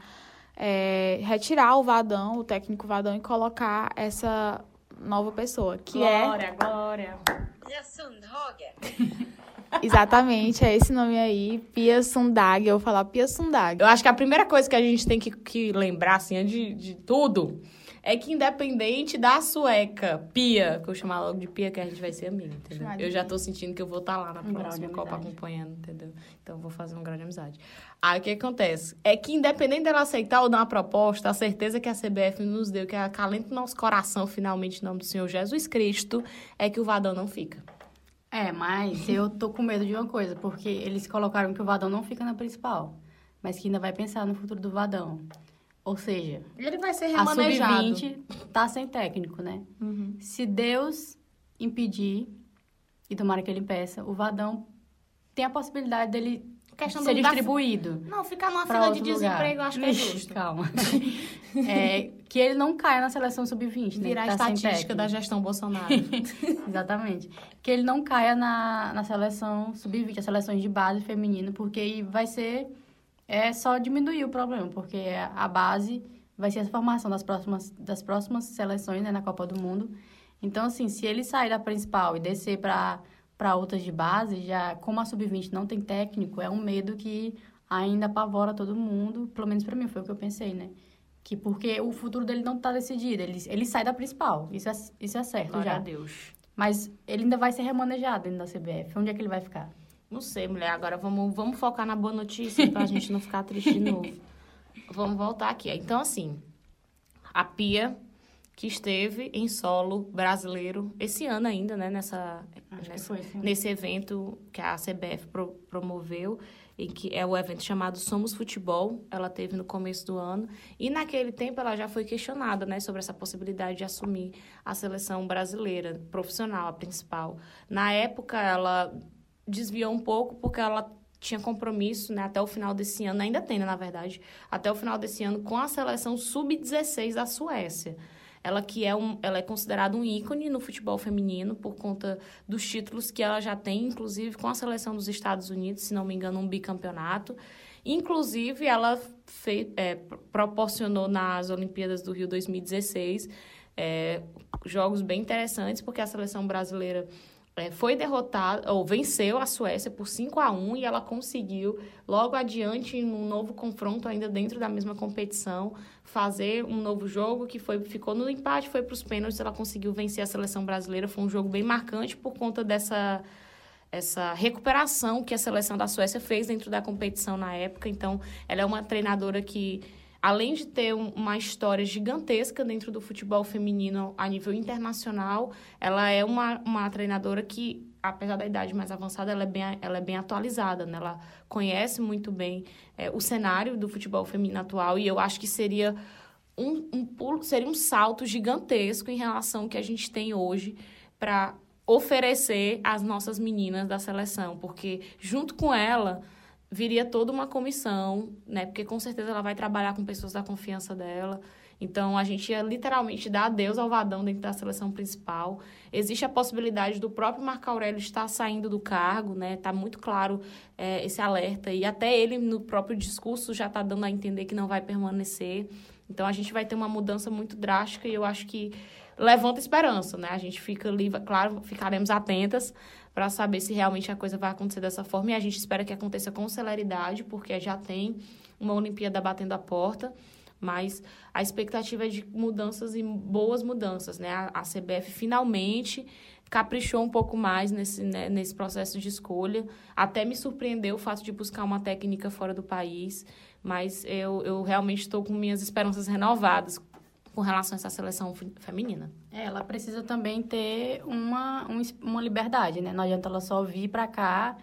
é, retirar o Vadão, o técnico Vadão, e colocar essa nova pessoa, que glória, é... Glória, Sundhage. Exatamente, é esse nome aí, Pia Sundag. Eu vou falar Pia Sundag. Eu acho que a primeira coisa que a gente tem que, que lembrar, assim, antes de, de tudo, é que independente da sueca, Pia, que eu chamar logo de Pia, que a gente vai ser amiga, entendeu? Eu já tô sentindo que eu vou estar lá na Um próxima Copa acompanhando, entendeu? Então vou fazer um grau de amizade. Aí o que acontece? É que independente dela aceitar ou não a proposta, a certeza que a CBF nos deu, que acalenta o nosso coração finalmente em nome do Senhor Jesus Cristo, é que o Vadão não fica. É, mas eu tô com medo de uma coisa, porque eles colocaram que o Vadão não fica na principal, mas que ainda vai pensar no futuro do Vadão. Ou seja, Ele vai ser a remanejado. sub-20 tá sem técnico, né? Uhum. Se Deus impedir, e tomara que ele impeça, o Vadão tem a possibilidade dele ser distribuído. Não, ficar numa fila de lugar. desemprego, eu acho que é justo. Calma. É, que ele não caia na seleção sub-20, né? Virar tá estatística da gestão Bolsonaro. Exatamente. Que ele não caia na, na seleção sub-20, as seleções de base feminina, porque vai ser é só diminuir o problema, porque a base vai ser a formação das próximas, das próximas seleções né, na Copa do Mundo. Então, assim, se ele sair da principal e descer para outras de base, já como a sub-20 não tem técnico, é um medo que ainda apavora todo mundo, pelo menos para mim foi o que eu pensei, né? Que porque o futuro dele não tá decidido, ele, ele sai da principal, isso é, isso é certo Glória já. a Deus. Mas ele ainda vai ser remanejado dentro da CBF. Onde é que ele vai ficar? Não sei, mulher. Agora vamos, vamos focar na boa notícia pra gente não ficar triste de novo. Vamos voltar aqui. Então, assim, a Pia, que esteve em solo brasileiro esse ano ainda, né? Nessa, nessa- sim. nesse evento que a CBF pro- promoveu, e que é o evento chamado Somos Futebol. Ela teve no começo do ano. E naquele tempo ela já foi questionada, né, sobre essa possibilidade de assumir a seleção brasileira, profissional, a principal. Na época, ela desviou um pouco porque ela tinha compromisso, né, até o final desse ano, ainda tem, né, na verdade, até o final desse ano com a seleção sub-16 da Suécia. Ela que é um, ela é considerada um ícone no futebol feminino por conta dos títulos que ela já tem, inclusive com a seleção dos Estados Unidos, se não me engano, um bicampeonato. Inclusive, ela fei- é, pro- proporcionou nas Olimpíadas do Rio 2016 é, jogos bem interessantes, porque a seleção brasileira foi derrotada, ou venceu a Suécia por 5 a 1 e ela conseguiu, logo adiante, num novo confronto, ainda dentro da mesma competição, fazer um novo jogo que foi, ficou no empate, foi para os pênaltis, ela conseguiu vencer a seleção brasileira. Foi um jogo bem marcante por conta dessa essa recuperação que a seleção da Suécia fez dentro da competição na época. Então, ela é uma treinadora que, além de ter um- uma história gigantesca dentro do futebol feminino a nível internacional, ela é uma, uma treinadora que, apesar da idade mais avançada, ela é bem, ela é bem atualizada, né? Ela conhece muito bem é, o cenário do futebol feminino atual e eu acho que seria um, um pulo, seria um salto gigantesco em relação ao que a gente tem hoje para oferecer às nossas meninas da seleção, porque junto com ela viria toda uma comissão, né? Porque com certeza ela vai trabalhar com pessoas da confiança dela. Então a gente ia literalmente dar adeus ao Vadão dentro da seleção principal. Existe a possibilidade do próprio Marco Aurélio estar saindo do cargo, né? Tá muito claro é, esse alerta e até ele no próprio discurso já está dando a entender que não vai permanecer. Então a gente vai ter uma mudança muito drástica e eu acho que levanta esperança, né? A gente fica ali, claro, ficaremos atentas para saber se realmente a coisa vai acontecer dessa forma e a gente espera que aconteça com celeridade, porque já tem uma Olimpíada batendo a porta, mas a expectativa é de mudanças e boas mudanças, né? A, CBF finalmente caprichou um pouco mais nesse, né, nesse processo de escolha. Até me surpreendeu o fato de buscar uma técnica fora do país, mas eu, eu realmente estou com minhas esperanças renovadas com relação a essa seleção fe- feminina. É, Ela precisa também ter uma, um uma liberdade, né? Não adianta ela só vir pra cá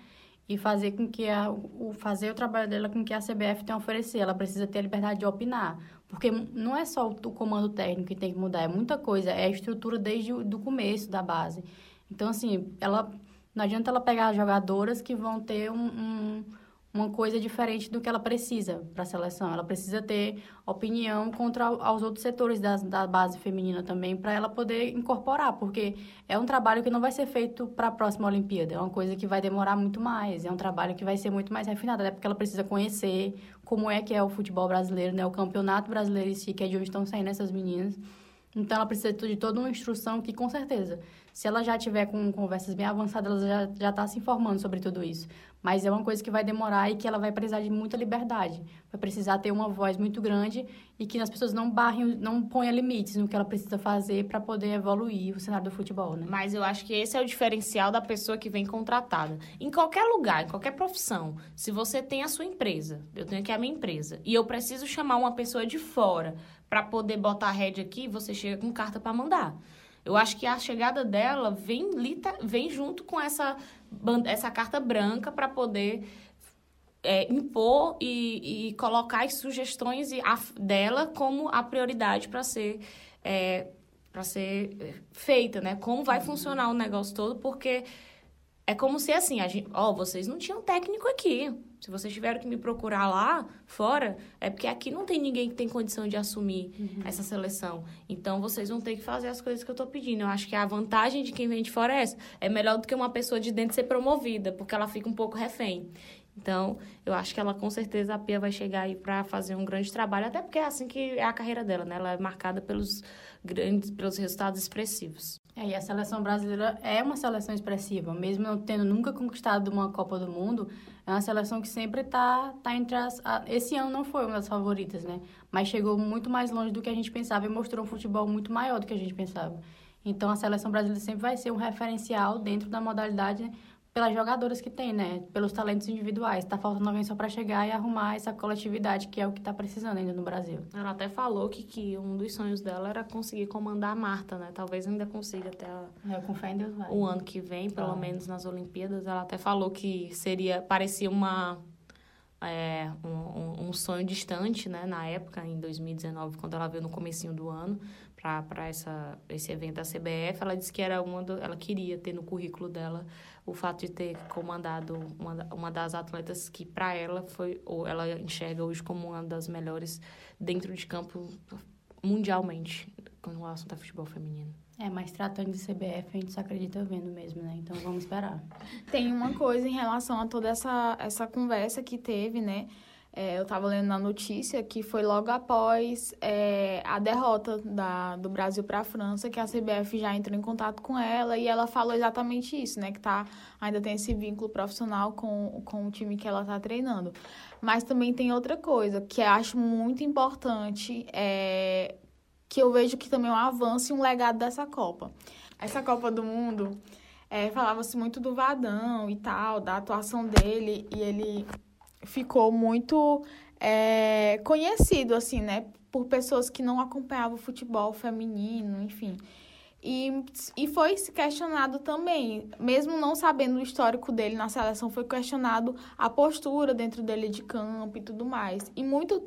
e fazer com que a, o fazer o trabalho dela com que a CBF tem a oferecer. Ela precisa ter a liberdade de opinar, porque não é só o, o comando técnico que tem que mudar, é muita coisa, é a estrutura desde o do começo da base. Então assim, ela não adianta ela pegar jogadoras que vão ter um, um, uma coisa diferente do que ela precisa para a seleção. Ela precisa ter opinião contra aos outros setores das, da base feminina também, para ela poder incorporar, porque é um trabalho que não vai ser feito para a próxima Olimpíada, é uma coisa que vai demorar muito mais, é um trabalho que vai ser muito mais refinado, até porque ela precisa conhecer como é que é o futebol brasileiro, né? o campeonato brasileiro em si, que é de onde estão saindo essas meninas. Então, ela precisa de toda uma instrução que, com certeza, se ela já tiver com conversas bem avançadas, ela já está se informando sobre tudo isso. Mas é uma coisa que vai demorar e que ela vai precisar de muita liberdade. Vai precisar ter uma voz muito grande e que as pessoas não barrem, não ponham limites no que ela precisa fazer para poder evoluir o cenário do futebol, né? Mas eu acho que esse é o diferencial da pessoa que vem contratada. Em qualquer lugar, em qualquer profissão, se você tem a sua empresa, eu tenho aqui a minha empresa, e eu preciso chamar uma pessoa de fora para poder botar a rede aqui, você chega com carta para mandar. Eu acho que a chegada dela vem, vem junto com essa, essa carta branca para poder é, impor e, e, colocar as sugestões dela como a prioridade para ser, é, para ser é, feita, né? Como vai funcionar o negócio todo, porque é como se assim, a gente, ó, vocês não tinham técnico aqui. Se vocês tiveram que me procurar lá fora, é porque aqui não tem ninguém que tem condição de assumir uhum. essa seleção. Então vocês vão ter que fazer as coisas que eu tô pedindo. Eu acho que a vantagem de quem vem de fora é essa. É melhor do que uma pessoa de dentro ser promovida, porque ela fica um pouco refém. Então, eu acho que ela com certeza a Pia vai chegar aí para fazer um grande trabalho, até porque é assim que é a carreira dela, né? Ela é marcada pelos grandes, pelos resultados expressivos. É, e a seleção brasileira é uma seleção expressiva, mesmo não tendo nunca conquistado uma Copa do Mundo, é uma seleção que sempre está tá entre as. A, esse ano não foi uma das favoritas, né? Mas chegou muito mais longe do que a gente pensava e mostrou um futebol muito maior do que a gente pensava. Então a seleção brasileira sempre vai ser um referencial dentro da modalidade pelas jogadoras que tem, né? Pelos talentos individuais. Tá faltando alguém só para chegar e arrumar essa coletividade, que é o que tá precisando ainda no Brasil. Ela até falou que, que um dos sonhos dela era conseguir comandar a Marta, né? Talvez ainda consiga até a, é, com fé em Deus vai. o ano que vem, pelo menos nas Olimpíadas. Ela até falou que seria, parecia uma é, um, um, sonho distante, né? Na época, em 2019, quando ela veio no comecinho do ano para esse evento da CBF, ela disse que era uma do, ela queria ter no currículo dela o fato de ter comandado uma, uma das atletas que para ela foi ou ela enxerga hoje como uma das melhores dentro de campo mundialmente quando o assunto é futebol feminino. É, mas tratando de CBF, a gente só acredita vendo mesmo, né? Então vamos esperar. Tem uma coisa em relação a toda essa, essa conversa que teve, né? É, eu estava lendo na notícia que foi logo após é, a derrota da, do Brasil para a França que a CBF já entrou em contato com ela e ela falou exatamente isso, né? Que tá, ainda tem esse vínculo profissional com, com o time que ela está treinando. Mas também tem outra coisa que eu acho muito importante, é, que eu vejo que também é um avanço e um legado dessa Copa. Essa Copa do Mundo, é, falava-se muito do Vadão e tal, da atuação dele, e ele ficou muito é, conhecido, assim, né? Por pessoas que não acompanhavam o futebol feminino, enfim. E, e foi questionado também, mesmo não sabendo o histórico dele na seleção, foi questionado a postura dentro dele de campo e tudo mais. E muito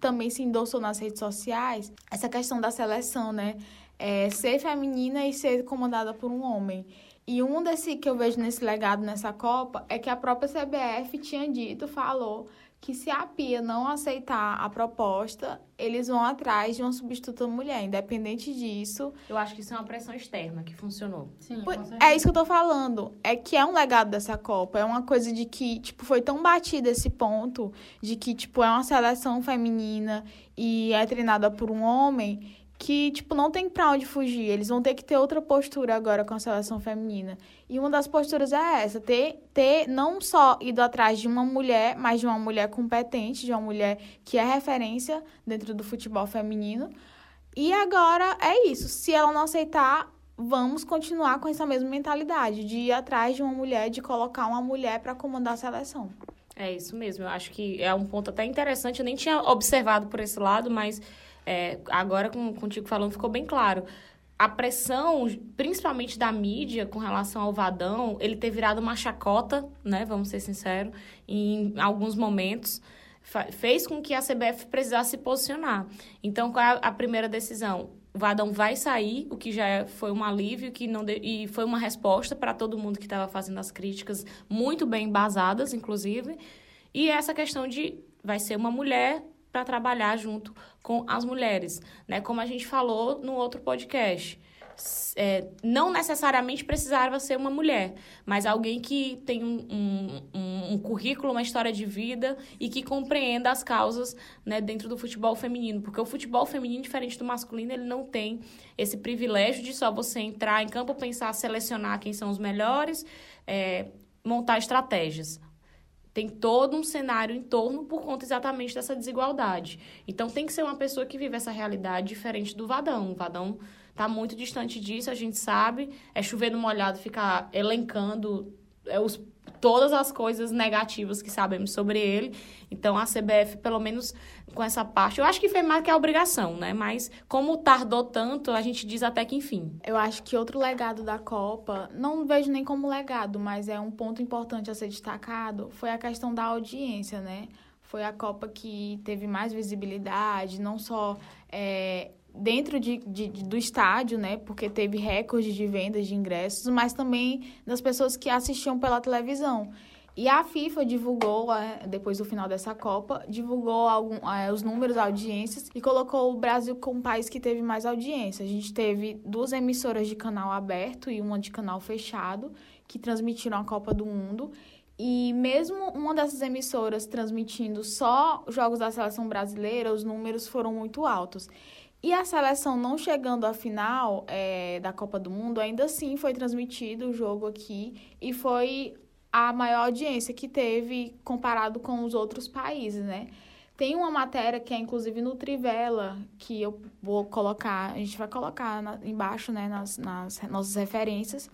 também se endossou nas redes sociais essa questão da seleção, né? É, ser feminina e ser comandada por um homem. E um desse que eu vejo nesse legado nessa Copa é que a própria CBF tinha dito, falou que se a Pia não aceitar a proposta, eles vão atrás de uma substituta mulher, independente disso. Eu acho que isso é uma pressão externa que funcionou. Sim, é isso que eu tô falando. É que é um legado dessa Copa. É uma coisa de que, tipo, foi tão batido esse ponto de que, tipo, é uma seleção feminina e é treinada por um homem que, tipo, não tem pra onde fugir. Eles vão ter que ter outra postura agora com a seleção feminina. E uma das posturas é essa, ter, ter não só ido atrás de uma mulher, mas de uma mulher competente, de uma mulher que é referência dentro do futebol feminino. E agora é isso. Se ela não aceitar, vamos continuar com essa mesma mentalidade de ir atrás de uma mulher, de colocar uma mulher para comandar a seleção. É isso mesmo. Eu acho que é um ponto até interessante. Eu nem tinha observado por esse lado, mas é, agora com, contigo falando ficou bem claro. A pressão, principalmente da mídia, com relação ao Vadão, ele ter virado uma chacota, né? Vamos ser sinceros, em alguns momentos, fez com que a CBF precisasse se posicionar. Então, qual é a primeira decisão? O Vadão vai sair, o que já é, foi um alívio que não e foi uma resposta para todo mundo que estava fazendo as críticas, muito bem embasadas, inclusive. E essa questão de vai ser uma mulher para trabalhar junto com as mulheres, né? Como a gente falou no outro podcast é, não necessariamente precisava ser uma mulher, mas alguém que tem um, um, um, currículo, uma história de vida e que compreenda as causas né, dentro do futebol feminino. Porque o futebol feminino, diferente do masculino, ele não tem esse privilégio de só você entrar em campo, pensar, selecionar quem são os melhores, é, montar estratégias tem todo um cenário em torno por conta exatamente dessa desigualdade. Então tem que ser uma pessoa que vive essa realidade diferente do Vadão. O Vadão Está muito distante disso, a gente sabe. É chover no molhado ficar elencando é, os, todas as coisas negativas que sabemos sobre ele. Então, a CBF, pelo menos com essa parte, eu acho que fez mais que a obrigação, né? Mas como tardou tanto, a gente diz até que enfim. Eu acho que outro legado da Copa, não vejo nem como legado, mas é um ponto importante a ser destacado, foi a questão da audiência, né? Foi a Copa que teve mais visibilidade, não só é, dentro de, de, do estádio, né? Porque teve recorde de vendas de ingressos, mas também das pessoas que assistiam pela televisão. E a FIFA divulgou, é, depois do final dessa Copa, divulgou algum, é, os números, audiências e colocou o Brasil como país que teve mais audiência. A gente teve duas emissoras de canal aberto e uma de canal fechado que transmitiram a Copa do Mundo. E mesmo uma dessas emissoras transmitindo só jogos da seleção brasileira, os números foram muito altos. E a seleção não chegando à final é, da Copa do Mundo, ainda assim foi transmitido o jogo aqui e foi a maior audiência que teve comparado com os outros países, né? Tem uma matéria que é inclusive no Trivela, que eu vou colocar, a gente vai colocar na, embaixo, né, nas, nas nossas referências,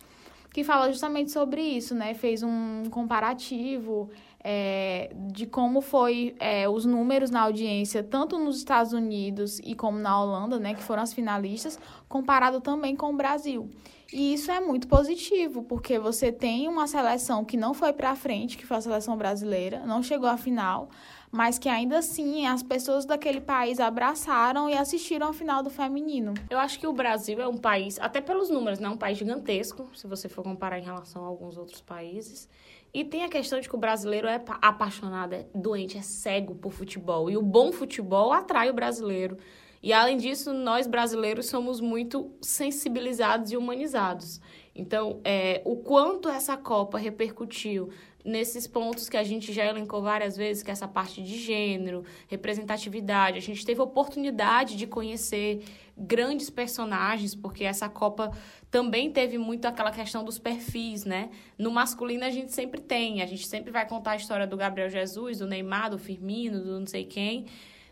que fala justamente sobre isso, né? Fez um comparativo é, de como foi é, os números na audiência, tanto nos Estados Unidos e como na Holanda, né, que foram as finalistas, comparado também com o Brasil. E isso é muito positivo, porque você tem uma seleção que não foi para frente, que foi a seleção brasileira, não chegou à final, mas que ainda assim as pessoas daquele país abraçaram e assistiram a final do feminino. Eu acho que o Brasil é um país, até pelos números, né, um país gigantesco, se você for comparar em relação a alguns outros países. E tem a questão de que o brasileiro é apaixonado, é doente, é cego por futebol. E o bom futebol atrai o brasileiro. E além disso, nós brasileiros somos muito sensibilizados e humanizados. Então, é, o quanto essa Copa repercutiu nesses pontos que a gente já elencou várias vezes, que é essa parte de gênero, representatividade. A gente teve oportunidade de conhecer grandes personagens, porque essa Copa também teve muito aquela questão dos perfis, né? No masculino a gente sempre tem, a gente sempre vai contar a história do Gabriel Jesus, do Neymar, do Firmino, do não sei quem,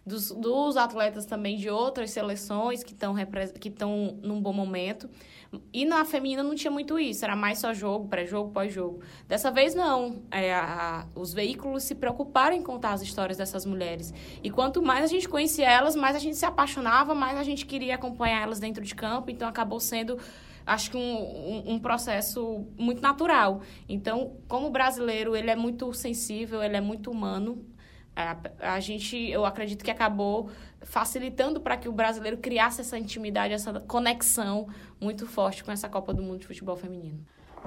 dos, dos atletas também de outras seleções que estão que estão num bom momento. E na feminina não tinha muito isso, era mais só jogo, pré-jogo, pós-jogo. Dessa vez não. É, a, os veículos se preocuparam em contar as histórias dessas mulheres. E quanto mais a gente conhecia elas, mais a gente se apaixonava, mais a gente queria acompanhar elas dentro de campo. Então acabou sendo acho que um, um, um, processo muito natural. Então, como brasileiro, ele é muito sensível, ele é muito humano. A, a gente, eu acredito que acabou facilitando para que o brasileiro criasse essa intimidade, essa conexão muito forte com essa Copa do Mundo de Futebol Feminino.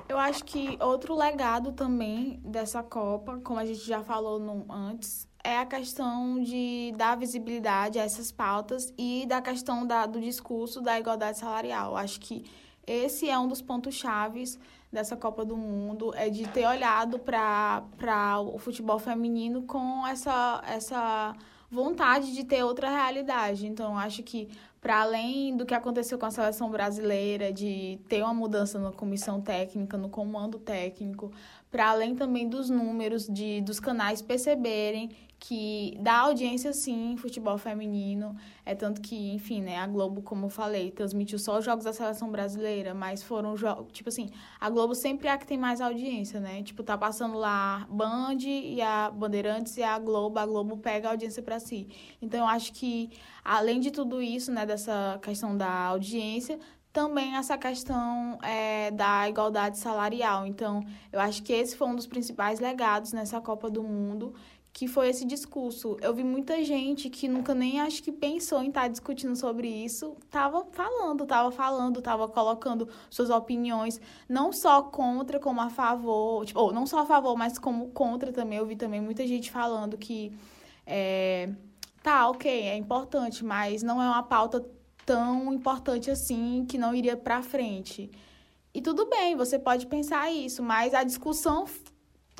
Eu acho que outro legado também dessa Copa, como a gente já falou no, antes, é a questão de dar visibilidade a essas pautas e da questão da, do discurso da igualdade salarial. Acho que esse é um dos pontos chaves dessa Copa do Mundo, é de ter olhado para o futebol feminino com essa, essa vontade de ter outra realidade. Então, acho que para além do que aconteceu com a seleção brasileira, de ter uma mudança na comissão técnica, no comando técnico, para além também dos números de dos canais perceberem que dá audiência sim futebol feminino. É tanto que, enfim, né, a Globo, como eu falei, transmitiu só os jogos da seleção brasileira, mas foram jogos, tipo assim, a Globo sempre é a que tem mais audiência, né? Tipo, tá passando lá Band e a Bandeirantes e a Globo, a Globo pega a audiência para si. Então, eu acho que além de tudo isso, né, dessa questão da audiência, também essa questão é, da igualdade salarial. Então, eu acho que esse foi um dos principais legados nessa Copa do Mundo que foi esse discurso. Eu vi muita gente que nunca nem acho que pensou em estar tá discutindo sobre isso, tava falando, tava falando, tava colocando suas opiniões, não só contra como a favor, tipo, ou não só a favor, mas como contra também. Eu vi também muita gente falando que é, tá, ok, é importante, mas não é uma pauta tão importante assim que não iria para frente. E tudo bem, você pode pensar isso, mas a discussão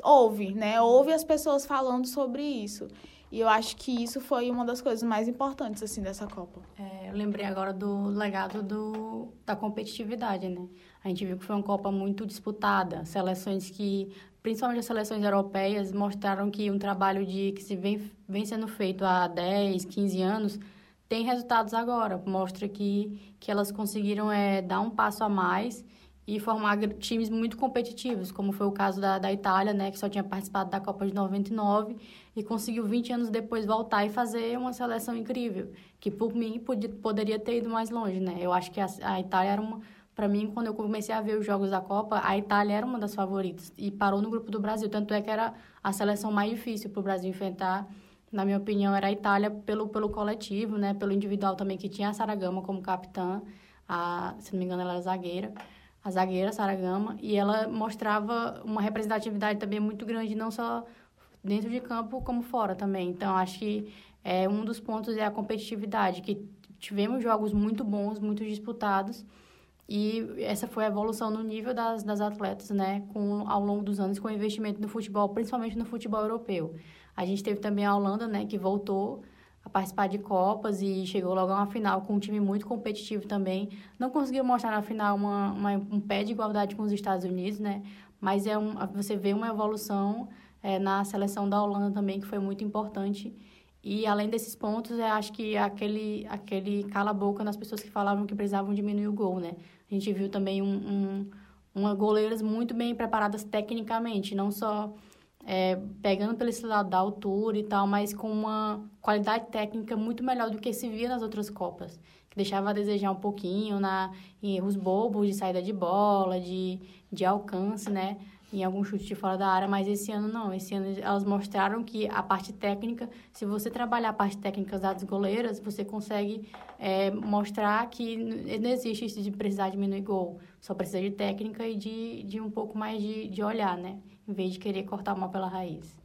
houve, né? Houve as pessoas falando sobre isso. E eu acho que isso foi uma das coisas mais importantes, assim, dessa Copa. É, eu lembrei agora do legado do, da competitividade, né? A gente viu que foi uma Copa muito disputada. Seleções que, principalmente as seleções europeias, mostraram que um trabalho de que se vem, vem sendo feito há 10, 15 anos tem resultados agora. Mostra que, que elas conseguiram é, dar um passo a mais e formar times muito competitivos, como foi o caso da, da Itália, né, que só tinha participado da Copa de 99 e conseguiu 20 anos depois voltar e fazer uma seleção incrível, que por mim podia, poderia ter ido mais longe, né? Eu acho que a, a Itália era uma para mim, quando eu comecei a ver os jogos da Copa, a Itália era uma das favoritas e parou no grupo do Brasil, tanto é que era a seleção mais difícil para o Brasil enfrentar. Na minha opinião, era a Itália pelo pelo coletivo, né, pelo individual também que tinha a Saragama como capitã, a, se não me engano ela era zagueira a zagueira Sara Gama, e ela mostrava uma representatividade também muito grande, não só dentro de campo, como fora também. Então, acho que é, um dos pontos é a competitividade, que tivemos jogos muito bons, muito disputados, e essa foi a evolução no nível das, das atletas, né, com, ao longo dos anos, com o investimento no futebol, principalmente no futebol europeu. A gente teve também a Holanda, né, que voltou a participar de Copas e chegou logo a uma final com um time muito competitivo também. Não conseguiu mostrar na final uma, uma um pé de igualdade com os Estados Unidos, né? Mas é um, você vê uma evolução é, na seleção da Holanda também, que foi muito importante. E além desses pontos, eu acho que aquele, aquele cala-boca nas pessoas que falavam que precisavam diminuir o gol, né? A gente viu também um, um, uma goleiras muito bem preparadas tecnicamente, não só é, pegando pelo esse lado da altura e tal, mas com uma qualidade técnica muito melhor do que se via nas outras Copas. Que deixava a desejar um pouquinho na, em erros bobos de saída de bola, de, de alcance, né? Em algum chute de fora da área, mas esse ano não. Esse ano elas mostraram que a parte técnica, se você trabalhar a parte técnica das goleiras, você consegue é, mostrar que não existe isso de precisar diminuir gol. Só precisa de técnica e de, de um pouco mais de, de olhar, né? Em vez de querer cortar uma pela raiz.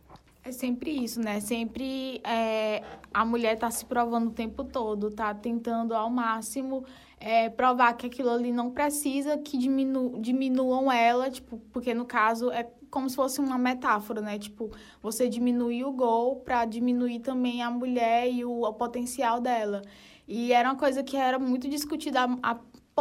É sempre isso, né? Sempre é, a mulher tá se provando o tempo todo, tá tentando ao máximo é, provar que aquilo ali não precisa que diminu diminuam ela, tipo, porque no caso é como se fosse uma metáfora, né? Tipo, você diminuir o gol para diminuir também a mulher e o, o potencial dela. E era uma coisa que era muito discutida há,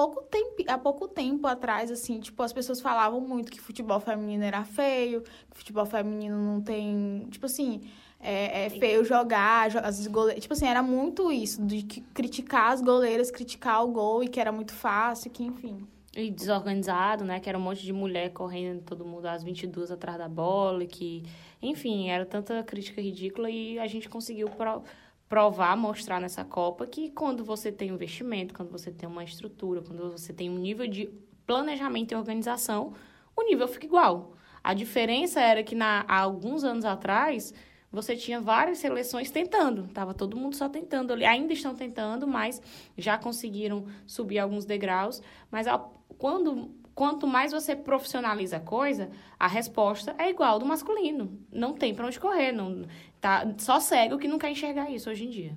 pouco tempo, há pouco tempo atrás, assim, tipo, as pessoas falavam muito que futebol feminino era feio, que futebol feminino não tem. Tipo assim, é, é feio jogar, as goleiras. Tipo assim, era muito isso, de criticar as goleiras, criticar o gol e que era muito fácil, que enfim. E desorganizado, né? Que era um monte de mulher correndo, todo mundo às 22 atrás da bola, que... Enfim, era tanta crítica ridícula e a gente conseguiu... Pro provar, mostrar nessa Copa que quando você tem investimento, quando você tem uma estrutura, quando você tem um nível de planejamento e organização, o nível fica igual. A diferença era que na, há alguns anos atrás você tinha várias seleções tentando, tava todo mundo só tentando ali, ainda estão tentando, mas já conseguiram subir alguns degraus, mas quando quanto mais você profissionaliza a coisa, a resposta é igual do masculino. Não tem para onde correr, não tá só cego que não quer enxergar isso hoje em dia.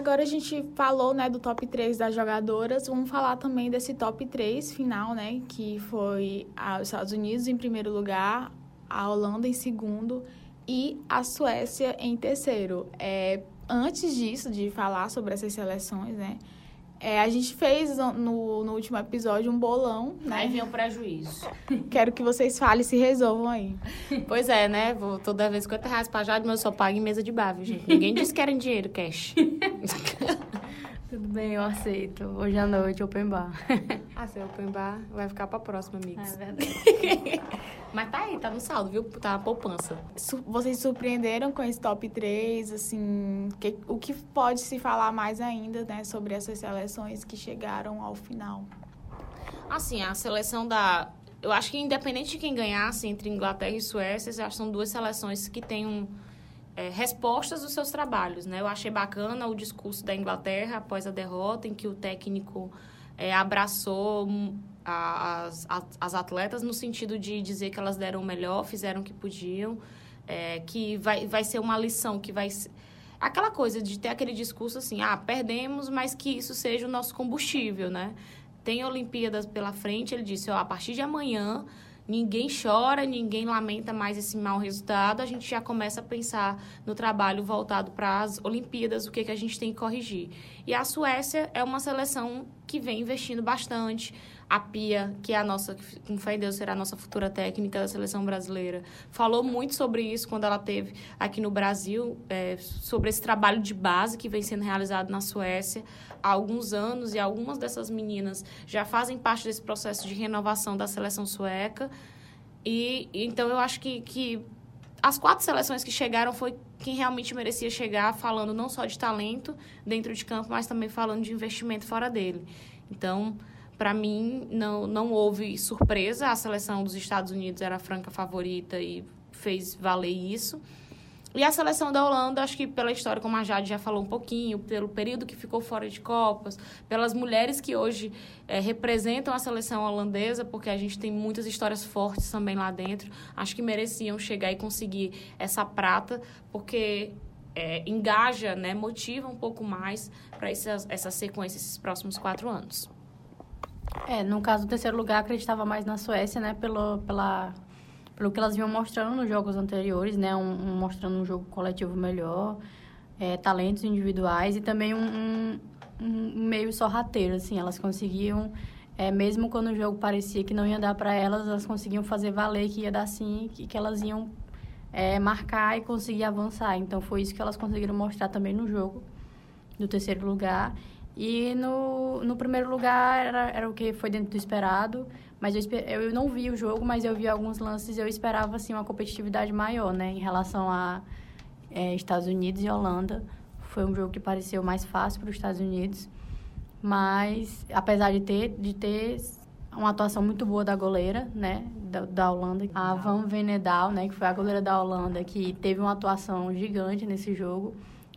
Agora a gente falou, né, do top 3 das jogadoras, vamos falar também desse top 3 final, né, que foi os Estados Unidos em primeiro lugar, a Holanda em segundo e a Suécia em terceiro. É, antes disso, de falar sobre essas seleções, né, é, a gente fez no, no último episódio um bolão, né? Aí vem o prejuízo. Quero que vocês falem e se resolvam aí. Pois é, né? Vou toda vez 50 reais pra Jade, mas eu só pago em mesa de bar, viu, gente? Ninguém disse que era em dinheiro, cash. Tudo bem, eu aceito. Hoje à noite, open bar. Ah, seu open bar vai ficar pra próxima, amigos. É verdade. Mas tá aí, tá no saldo, viu? Tá a poupança. Vocês surpreenderam com esse top 3, assim, que- o que pode se falar mais ainda, né, sobre essas seleções que chegaram ao final? Assim, a seleção da. Eu acho que independente de quem ganhasse entre Inglaterra e Suécia, eu acho que são duas seleções que têm um, é, respostas dos seus trabalhos, né? Eu achei bacana o discurso da Inglaterra após a derrota, em que o técnico é, abraçou as, as atletas no sentido de dizer que elas deram o melhor, fizeram o que podiam, é, que vai, vai ser uma lição, que vai. Aquela coisa de ter aquele discurso assim, ah, perdemos, mas que isso seja o nosso combustível, né? Tem Olimpíadas pela frente, ele disse, ó, a partir de amanhã ninguém chora, ninguém lamenta mais esse mau resultado, a gente já começa a pensar no trabalho voltado para as Olimpíadas, o que, que a gente tem que corrigir. E a Suécia é uma seleção que vem investindo bastante. A Pia, que é a nossa, com fé em Deus será a nossa futura técnica da seleção brasileira, falou muito sobre isso quando ela teve aqui no Brasil, é, sobre esse trabalho de base que vem sendo realizado na Suécia há alguns anos e algumas dessas meninas já fazem parte desse processo de renovação da seleção sueca. E então eu acho que, que as quatro seleções que chegaram foi quem realmente merecia chegar, falando não só de talento dentro de campo, mas também falando de investimento fora dele. Então, para mim, não, não houve surpresa. A seleção dos Estados Unidos era a franca favorita e fez valer isso. E a seleção da Holanda, acho que pela história, como a Jade já falou um pouquinho, pelo período que ficou fora de Copas, pelas mulheres que hoje eh, representam a seleção holandesa, porque a gente tem muitas histórias fortes também lá dentro, acho que mereciam chegar e conseguir essa prata, porque eh, engaja, né, motiva um pouco mais para essa, essa sequência, esses próximos quatro anos. É, no caso do terceiro lugar, acreditava mais na Suécia, né? Pelo, pela, pelo que elas vinham mostrando nos jogos anteriores, né? Um, um- mostrando um jogo coletivo melhor, é, talentos individuais e também um, um, meio sorrateiro, assim. Elas conseguiam, é, mesmo quando o jogo parecia que não ia dar para elas, elas conseguiam fazer valer que ia dar sim, que, que elas iam é, marcar e conseguir avançar. Então, foi isso que elas conseguiram mostrar também no jogo do terceiro lugar. E no, no primeiro lugar era, era o que foi dentro do esperado, mas eu, eu não vi o jogo, mas eu vi alguns lances e eu esperava assim, uma competitividade maior, né? Em relação a é, Estados Unidos e Holanda. Foi um jogo que pareceu mais fácil para os Estados Unidos, mas apesar de ter, de ter uma atuação muito boa da goleira, né, da, da Holanda, a Van Venedal, né, que foi a goleira da Holanda, que teve uma atuação gigante nesse jogo,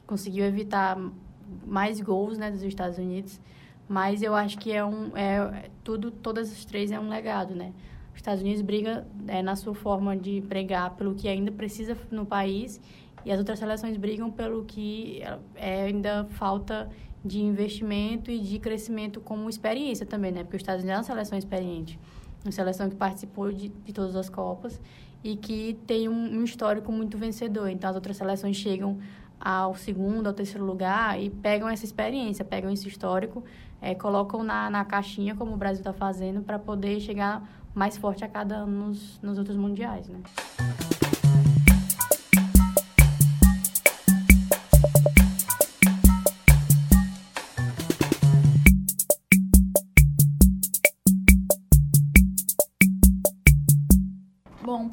conseguiu evitar mais gols, né, dos Estados Unidos, mas eu acho que é um, é tudo, todas as três é um legado, né. Os Estados Unidos briga é, na sua forma de pregar pelo que ainda precisa no país e as outras seleções brigam pelo que é, ainda falta de investimento e de crescimento como experiência também, né? Porque os Estados Unidos é uma seleção experiente, uma seleção que participou de, de todas as Copas e que tem um, um histórico muito vencedor. Então, as outras seleções chegam ao segundo, ao terceiro lugar e pegam essa experiência, pegam esse histórico, é, colocam na, na caixinha, como o Brasil está fazendo, para poder chegar mais forte a cada ano nos, nos outros mundiais, né?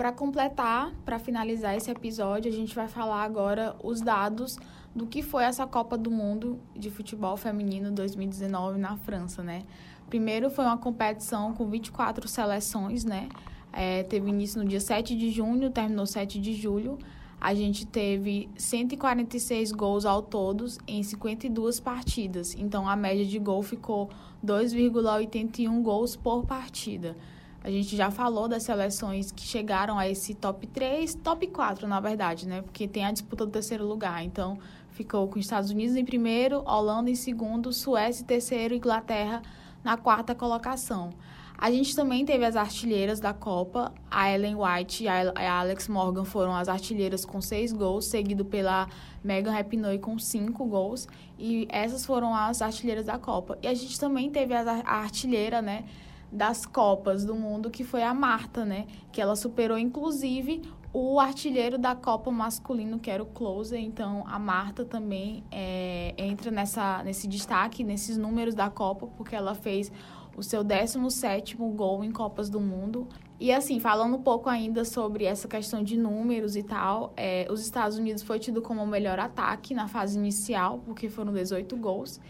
Para completar, para finalizar esse episódio, a gente vai falar agora os dados do que foi essa Copa do Mundo de Futebol Feminino 2019 na França, né? Primeiro foi uma competição com 24 seleções, né? É, teve início no dia 7 de junho, terminou 7 de julho. A gente teve 146 gols ao todos em 52 partidas. Então, a média de gol ficou 2,81 gols por partida. A gente já falou das seleções que chegaram a esse top 3, top 4, na verdade, né? Porque tem a disputa do terceiro lugar. Então, ficou com os Estados Unidos em primeiro, Holanda em segundo, Suécia em terceiro, Inglaterra na quarta colocação. A gente também teve as artilheiras da Copa. A Ellen White e a Alex Morgan foram as artilheiras com seis gols, seguido pela Megan Rapinoe com cinco gols. E essas foram as artilheiras da Copa. E a gente também teve a artilheira, né? Das Copas do Mundo, que foi a Marta, né? Que ela superou, inclusive, o artilheiro da Copa masculino, que era o Closer. Então, a Marta também é, entra nessa, nesse destaque, nesses números da Copa, porque ela fez o seu 17º gol em Copas do Mundo. E assim, falando um pouco ainda sobre essa questão de números e tal, é, os Estados Unidos foi tido como o melhor ataque na fase inicial, porque foram 18 gols.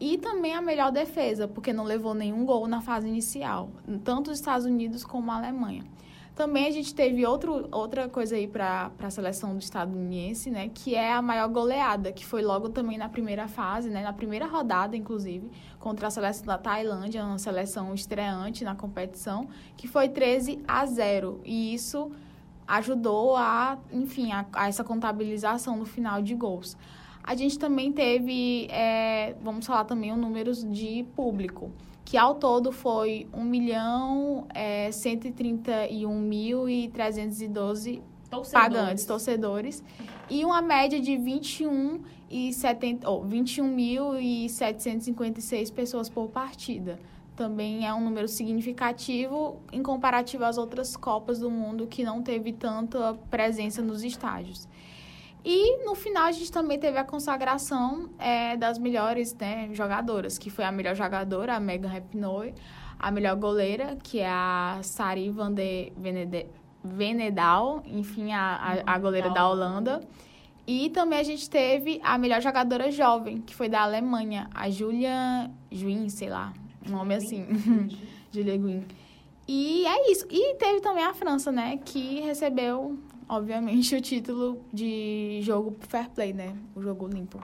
E também a melhor defesa, porque não levou nenhum gol na fase inicial, tanto os Estados Unidos como a Alemanha. Também a gente teve outro, outra coisa aí para a seleção do estadunidense, né? Que é a maior goleada, que foi logo também na primeira fase, né? Na primeira rodada, inclusive, contra a seleção da Tailândia, uma seleção estreante na competição, que foi 13 a 0. E isso ajudou a, enfim, a, a essa contabilização no final de gols. A gente também teve, é, vamos falar também, o números de público que ao todo foi 1 milhão é, 131.312 pagantes, torcedores, e uma média de 21 e 70, oh, 21.756 pessoas por partida. Também é um número significativo em comparativo às outras Copas do Mundo que não teve tanta presença nos estádios. E no final a gente também teve a consagração é, das melhores né, jogadoras, que foi a melhor jogadora, a Megan Rapinoe, a melhor goleira, que é a Sari van de Venede Venedal, enfim, a, a, a goleira da Holanda. E também a gente teve a melhor jogadora jovem, que foi da Alemanha, a Julia Juin, sei lá, um nome assim. Julia Guin. E é isso. E teve também a França, né, que recebeu obviamente, o título de jogo fair play, né? O jogo limpo.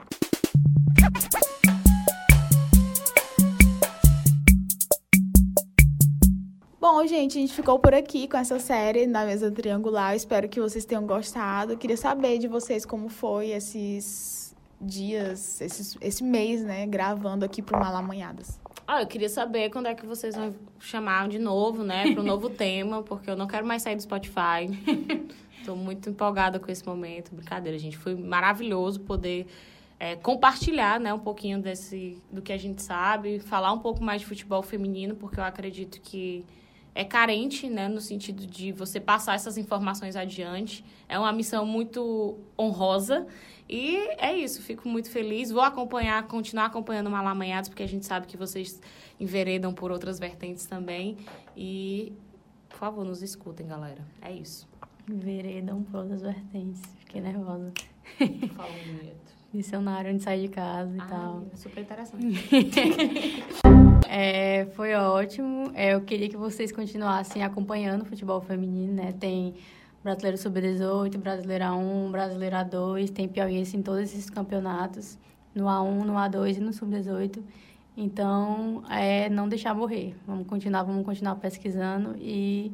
Bom, gente, a gente ficou por aqui com essa série na mesa triangular. Espero que vocês tenham gostado. Queria saber de vocês como foi esses dias, esses, esse mês, né, gravando aqui para o Malamanhadas. Ah, eu queria saber quando é que vocês vão chamar de novo, né, para um novo tema, porque eu não quero mais sair do Spotify. Estou muito empolgada com esse momento. Brincadeira, gente. Foi maravilhoso poder é, compartilhar né, um pouquinho desse, do que a gente sabe, falar um pouco mais de futebol feminino, porque eu acredito que é carente, né, no sentido de você passar essas informações adiante. É uma missão muito honrosa. E é isso, fico muito feliz. Vou acompanhar, continuar acompanhando o Malamanhados, porque a gente sabe que vocês enveredam por outras vertentes também. E, por favor, nos escutem, galera. É isso. Veredam por outras vertentes. Fiquei nervosa. Fala minuto. Dicionário onde sai de casa e ah, tal. Super interessante. é, foi ótimo. É, eu queria que vocês continuassem acompanhando o futebol feminino, né? Tem Brasileiro Sub-18, Brasileira 1, Brasileira 2, tem Piauiense em todos esses campeonatos, no A1, no A2 e no Sub-18. Então, é não deixar morrer. Vamos continuar, vamos continuar pesquisando e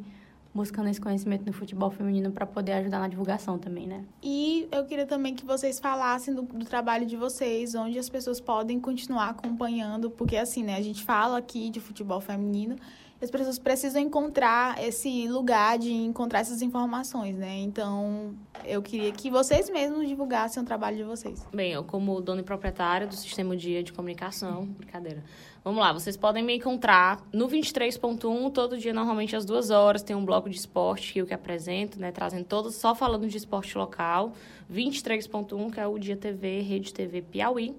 buscando esse conhecimento no futebol feminino para poder ajudar na divulgação também, né? E eu queria também que vocês falassem do, do, trabalho de vocês, onde as pessoas podem continuar acompanhando, porque assim, né, a gente fala aqui de futebol feminino, as pessoas precisam encontrar esse lugar de encontrar essas informações, né? Então, eu queria que vocês mesmos divulgassem o trabalho de vocês. Bem, eu como dona e proprietária do Sistema Dia de Comunicação, brincadeira. Vamos lá, vocês podem me encontrar no 23.1, todo dia, normalmente às duas horas, tem um bloco de esporte que eu que apresento, né? Trazendo todos, só falando de esporte local. 23.1, que é o Dia TV, Rede TV Piauí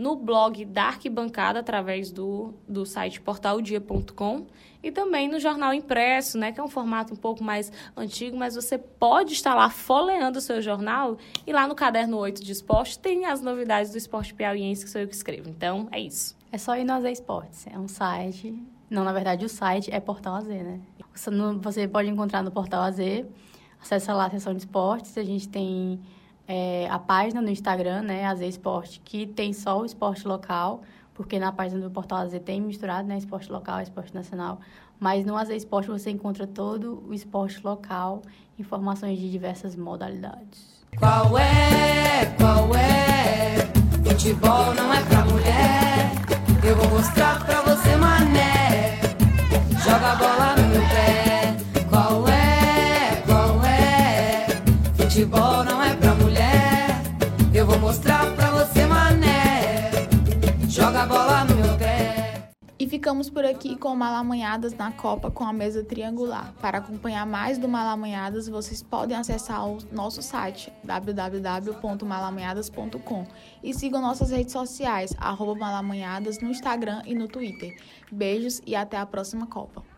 no blog da Arquibancada, através do, do site portaldia.com e também no jornal impresso, né, que é um formato um pouco mais antigo, mas você pode estar lá folheando o seu jornal e lá no caderno 8 de esporte tem as novidades do esporte piauiense que sou eu que escrevo. Então, é isso. É só ir no AZ Esportes, é um site... Não, na verdade, o site é Portal AZ, né? Você pode encontrar no Portal AZ, acessa lá a seção de esportes, a gente tem é, a página no Instagram, né, AZ Esporte, que tem só o esporte local, porque na página do Portal AZ tem misturado, né, esporte local, esporte nacional, mas no AZ Esporte você encontra todo o esporte local, informações de diversas modalidades. Qual é, qual é? Futebol não é pra mulher. Eu vou mostrar pra você, mané. Joga a bola no meu pé. Qual é, qual é? Futebol não Ficamos por aqui com Malamanhadas na Copa com a mesa triangular. Para acompanhar mais do Malamanhadas, vocês podem acessar o nosso site www.malamanhadas.com e sigam nossas redes sociais, arroba Malamanhadas no Instagram e no Twitter. Beijos e até a próxima Copa.